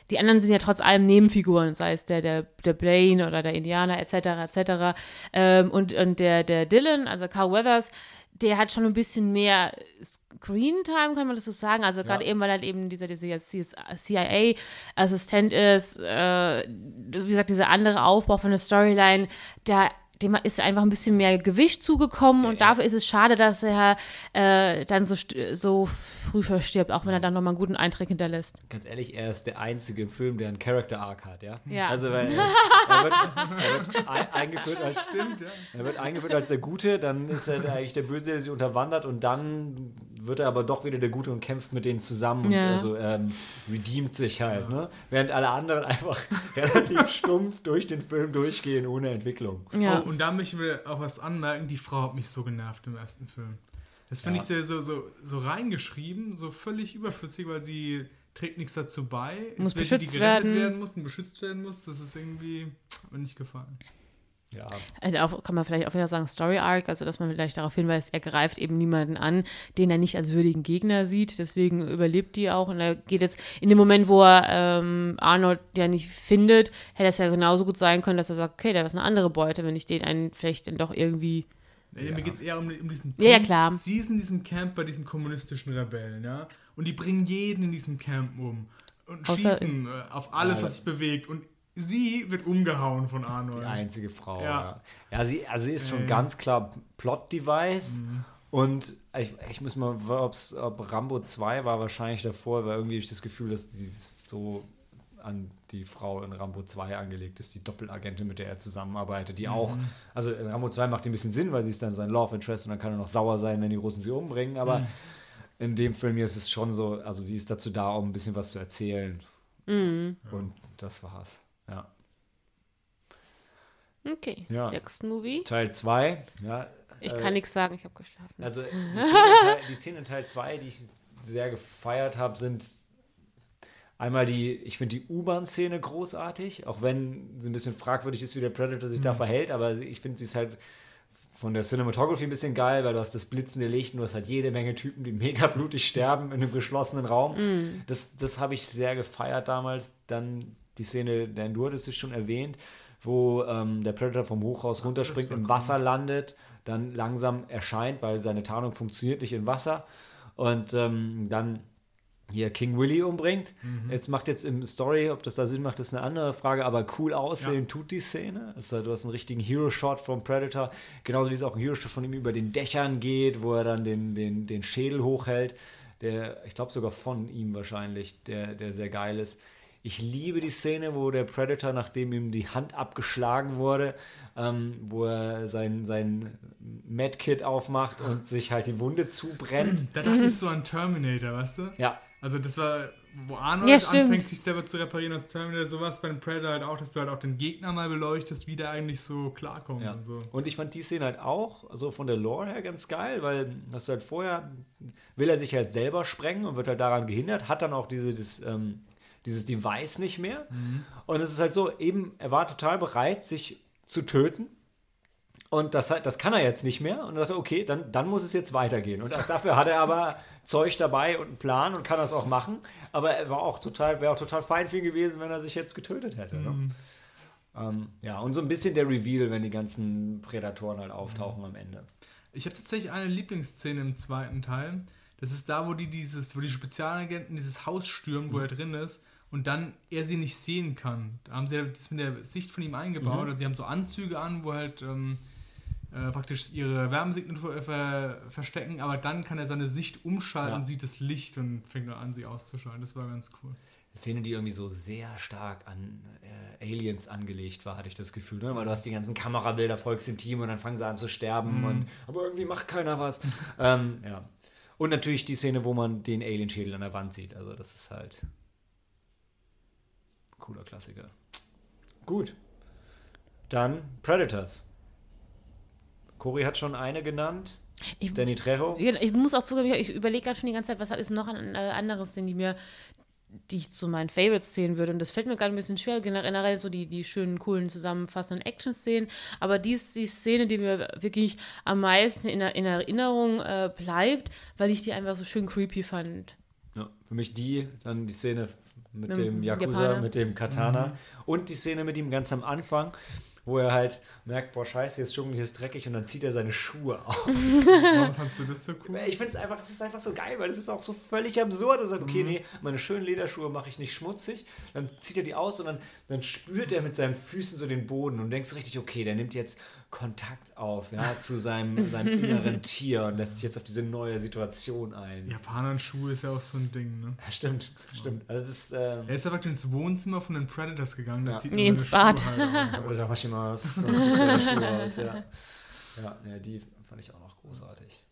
die anderen sind ja trotz allem Nebenfiguren, sei es der, der, der Blaine oder der Indianer etc. etc. Ähm, und und der, der Dylan, also Carl Weathers, der hat schon ein bisschen mehr Screen Time, kann man das so sagen. Also gerade Ja. eben, weil er halt eben dieser, dieser CIA-Assistent ist, äh, wie gesagt, dieser andere Aufbau von der Storyline, da dem ist einfach ein bisschen mehr Gewicht zugekommen und dafür ist es schade, dass er äh, dann so, st- so früh verstirbt, auch wenn er dann nochmal einen guten Eindruck hinterlässt. Ganz ehrlich, er ist der einzige im Film, der einen Character Arc hat, ja? Ja. Also, weil er, er, wird, er wird ein, eingeführt als Stimmt, ja. Er wird eingeführt als der Gute, dann ist er eigentlich der Böse, der sie unterwandert und dann wird er aber doch wieder der Gute und kämpft mit denen zusammen und Ja. also ähm, redeemt sich halt, ne? Während alle anderen einfach relativ stumpf durch den Film durchgehen ohne Entwicklung. Ja. Und da möchten wir auch was anmerken, die Frau hat mich so genervt im ersten Film. Das finde Ja. ich sehr so, so, so reingeschrieben, so völlig überflüssig, weil sie trägt nichts dazu bei. Muss die, beschützt die gerettet werden. werden muss und beschützt werden muss. Das ist irgendwie, hat mir nicht gefallen. Ja, Also auch, kann man vielleicht auch wieder sagen, Story Arc, also dass man vielleicht darauf hinweist, er greift eben niemanden an, den er nicht als würdigen Gegner sieht, deswegen überlebt die auch und er geht jetzt in dem Moment, wo er ähm, Arnold ja nicht findet, hätte es ja genauso gut sein können, dass er sagt, okay, da ist eine andere Beute, wenn ich den einen vielleicht dann doch irgendwie, Nee, Ja. Mir geht es eher um, um diesen Ja, ja, klar. Sie ist in diesem Camp bei diesen kommunistischen Rebellen, ja. Und die bringen jeden in diesem Camp um. Und Außer- schießen äh, auf alles, Ja. was sich bewegt. Und sie wird umgehauen von Arnold. die einzige Frau. Ja. Ja, ja sie, also sie ist schon Mhm. ganz klar Plot-Device. Und ich, ich muss mal, ob's, ob Rambo 2 war wahrscheinlich davor, weil irgendwie habe ich das Gefühl, dass die so an die Frau in Rambo 2 angelegt ist, die Doppelagentin, mit der er zusammenarbeitet, die auch, also in Rambo 2 macht ein bisschen Sinn, weil sie ist dann sein Love Interest und dann kann er noch sauer sein, wenn die Russen sie umbringen, aber in dem Film hier ist es schon so, also sie ist dazu da, um ein bisschen was zu erzählen. Und das war's. Ja. okay, Ja. next movie. Teil 2, ja. Ich äh, kann nichts sagen, ich habe geschlafen. Also die Szenen in Teil- die Szenen in Teil 2, die ich sehr gefeiert habe, sind einmal die, ich finde die U-Bahn-Szene großartig, auch wenn sie ein bisschen fragwürdig ist, wie der Predator sich da verhält, aber ich finde sie ist halt von der Cinematography ein bisschen geil, weil du hast das blitzende Licht und du hast halt jede Menge Typen, die mega blutig sterben in einem geschlossenen Raum. Das, das habe ich sehr gefeiert damals. Dann die Szene, Dan, du hattest es schon erwähnt, wo ähm, der Predator vom Hochhaus runterspringt, im cool. Wasser landet, dann langsam erscheint, weil seine Tarnung funktioniert nicht in Wasser und ähm, dann hier King Willy umbringt. Mhm. Jetzt macht jetzt im Story, ob das da Sinn macht, ist eine andere Frage, aber cool aussehen tut die Szene. Also, du hast einen richtigen Hero-Shot vom Predator, genauso wie es auch ein Hero-Shot von ihm über den Dächern geht, wo er dann den, den, den Schädel hochhält, der, ich glaube sogar von ihm wahrscheinlich, der, der sehr geil ist. Ich liebe die Szene, wo der Predator, nachdem ihm die Hand abgeschlagen wurde, ähm, wo er sein, sein Medkit aufmacht und sich halt die Wunde zubrennt. Da dachte ich so an Terminator, weißt du? Ja, Also das war, wo Arnold Ja, anfängt, sich selber zu reparieren als Terminator, sowas bei dem Predator halt auch, dass du halt auch den Gegner mal beleuchtest, wie der eigentlich so klarkommt Ja. und so. Und ich fand die Szene halt auch, also von der Lore her ganz geil, weil das halt vorher will er sich halt selber sprengen und wird halt daran gehindert, hat dann auch diese, das, ähm, dieses Device nicht mehr. Und es ist halt so, eben, er war total bereit, sich zu töten. Und das, das kann er jetzt nicht mehr. Und er dachte, okay, dann, dann muss es jetzt weitergehen. Und dafür hat er aber Zeug dabei und einen Plan und kann das auch machen. Aber er war auch total, wäre auch total fein für ihn gewesen, wenn er sich jetzt getötet hätte. Ne? Ähm, ja, und so ein bisschen der Reveal, wenn die ganzen Prädatoren halt auftauchen am Ende. Ich habe tatsächlich eine Lieblingsszene im zweiten Teil. Das ist da, wo die dieses, wo die Spezialagenten dieses Haus stürmen, wo er drin ist und dann er sie nicht sehen kann. Da haben sie das mit der Sicht von ihm eingebaut. Also sie haben so Anzüge an, wo halt ähm, äh, praktisch ihre Wärmesignatur ver verstecken, aber dann kann er seine Sicht umschalten, Ja. sieht das Licht und fängt dann an, sie auszuschalten. Das war ganz cool. Eine Szene, die irgendwie so sehr stark an äh, Aliens angelegt war, hatte ich das Gefühl. Ne? Weil du hast die ganzen Kamerabilder, folgst dem Team und dann fangen sie an zu sterben. Und, aber irgendwie macht keiner was. ähm, ja. Und natürlich die Szene, wo man den Alienschädel an der Wand sieht. Also das ist halt cooler Klassiker. Gut. Dann Predators. Cory hat schon eine genannt. Ich, Danny Trejo. Ich muss auch zugeben, ich überlege gerade schon die ganze Zeit, was ist noch an äh, andere Szenen, die mir, die ich zu meinen Favorites zählen würde. Und das fällt mir gerade ein bisschen schwer, generell so die, die schönen, coolen, zusammenfassenden Action-Szenen. Aber die ist die Szene, die mir wirklich am meisten in, in Erinnerung äh, bleibt, weil ich die einfach so schön creepy fand. Ja, für mich die, dann die Szene mit Mit dem Yakuza, Japaner. mit dem Katana und die Szene mit ihm ganz am Anfang, wo er halt merkt, boah, scheiße, hier ist Dschungel, hier ist dreckig und dann zieht er seine Schuhe auf. Warum fandst du das so cool? Ich finde es einfach, es ist einfach so geil, weil es ist auch so völlig absurd. Er sagt, Mhm. okay, nee, meine schönen Lederschuhe mache ich nicht schmutzig. Dann zieht er die aus und dann, dann spürt er mit seinen Füßen so den Boden und denkst so richtig, okay, der nimmt jetzt Kontakt auf, ja, zu seinem, seinem inneren Tier und lässt sich jetzt auf diese neue Situation ein. Ja, Japaner-Schuhe ist ja auch so ein Ding, ne? stimmt, stimmt. Also das ist, äh, Er ist ja praktisch ins Wohnzimmer von den Predators gegangen. Das Ja. sieht Nee, man ins Bad. Schuhe halt aus. oder Maschimas und Schuhe aus, ja. Ja, ja, die fand ich auch noch großartig.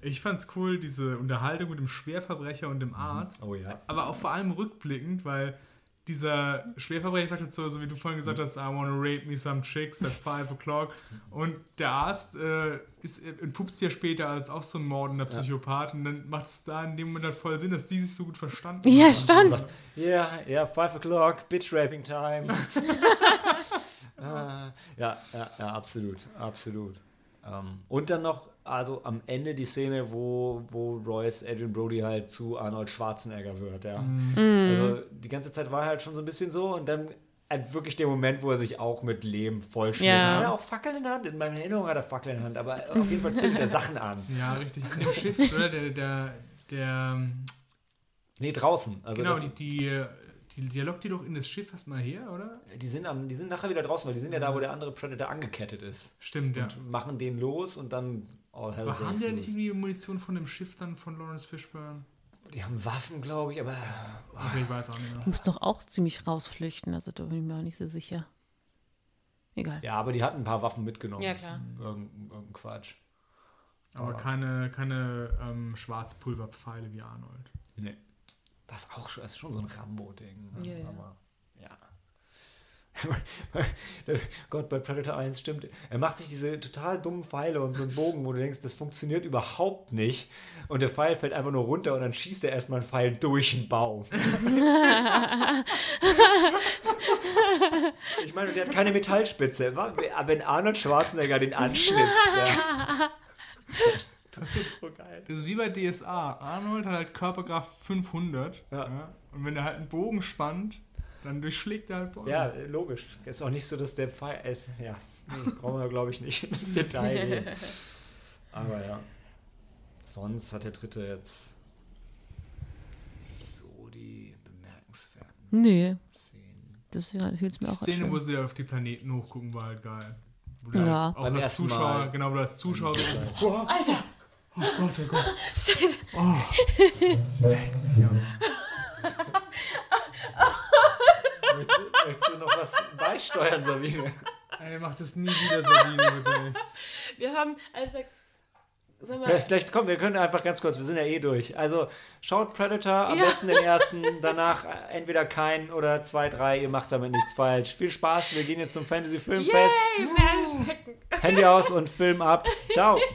Ich fand's cool, diese Unterhaltung mit dem Schwerverbrecher und dem Arzt. Oh ja. Aber auch vor allem rückblickend, weil dieser Schwerverbrecher sagt jetzt so, so wie du vorhin gesagt hast, I wanna rape me some chicks at 5 o'clock. Und der Arzt äh, ist, äh, entpuppt sich ja später als auch so ein mordender Psychopath. Und dann macht es da in dem Moment halt voll Sinn, dass die sich so gut verstanden Ja, haben. stimmt. Ja, ja, 5 o'clock, Bitch Raping Time. Ah, ja, ja, ja, absolut, absolut. Ähm, und dann noch, also am Ende die Szene, wo, wo Royce Adrian Brody halt zu Arnold Schwarzenegger wird, ja. Also die ganze Zeit war er halt schon so ein bisschen so und dann halt wirklich der Moment, wo er sich auch mit Lehm vollschmiert. Ja. Hat er auch Fackeln in der Hand? In meiner Erinnerung hat er Fackeln in der Hand, aber auf jeden Fall zündet er Sachen an. Ja, richtig. In dem Schiff, oder? Der, der, der, Nee, draußen. Also genau, das, die, die, die, der lockt die doch in das Schiff erstmal her, oder? die, sind am, die sind nachher wieder draußen, weil die sind ja da, wo der andere Predator angekettet ist. Stimmt, ja. und machen den los und dann all hell Aber haben die ja nicht irgendwie Munition von dem Schiff dann von Lawrence Fishburne? Die haben Waffen, glaube ich, aber Okay, ich weiß auch nicht mehr. Du musst doch auch ziemlich rausflüchten, also da bin ich mir auch nicht so sicher. Egal. ja, aber die hatten ein paar Waffen mitgenommen. Ja, klar. Irgendein, irgendein Quatsch. Aber keine, keine ähm, Schwarzpulverpfeile wie Arnold. Nee. Was auch schon, ist schon so ein Rambo-Ding. ne? Ja, ja. Aber ja. Gott, bei Predator 1 stimmt. Er macht sich diese total dummen Pfeile und so einen Bogen, wo du denkst, das funktioniert überhaupt nicht. Und der Pfeil fällt einfach nur runter und dann schießt er erstmal einen Pfeil durch den Baum. ich meine, der hat keine Metallspitze. Wenn Arnold Schwarzenegger den anschnitzt. Ja. Das ist so geil. Das ist wie bei DSA. Arnold hat halt Körperkraft 500. Ja. Und wenn er halt einen Bogen spannt, dann durchschlägt er halt Bäume. Ja, logisch. Ist auch nicht so, dass der Pfeil ist. Ja, nee, brauchen wir, glaube ich, nicht ins Detail gehen. Aber ja. Sonst hat der dritte jetzt nicht so die bemerkenswerten Nee, Szenen. deswegen fiel es mir Die auch Szene, schön. wo sie auf die Planeten hochgucken, war halt geil. Wo du Ja. halt auch Beim als ersten Zuschauer, Mal. genau, wo du als Zuschauer Alter. Oh Gott, oh Gott. Shit. Oh, leck mich am Möchtest, du- möchtest du noch was beisteuern, Sabine? Ey, mach das nie wieder, Sabine, bitte nicht. Wir haben, also, sag Ja, mal, Vielleicht kommen wir können einfach ganz kurz, wir sind ja eh durch. Also schaut Predator, am Ja. besten den ersten, danach äh, entweder keinen oder zwei, drei, ihr macht damit nichts falsch. Viel Spaß, wir gehen jetzt zum Fantasy Filmfest. yay, erschrecken. Handy aus und Film ab. Ciao.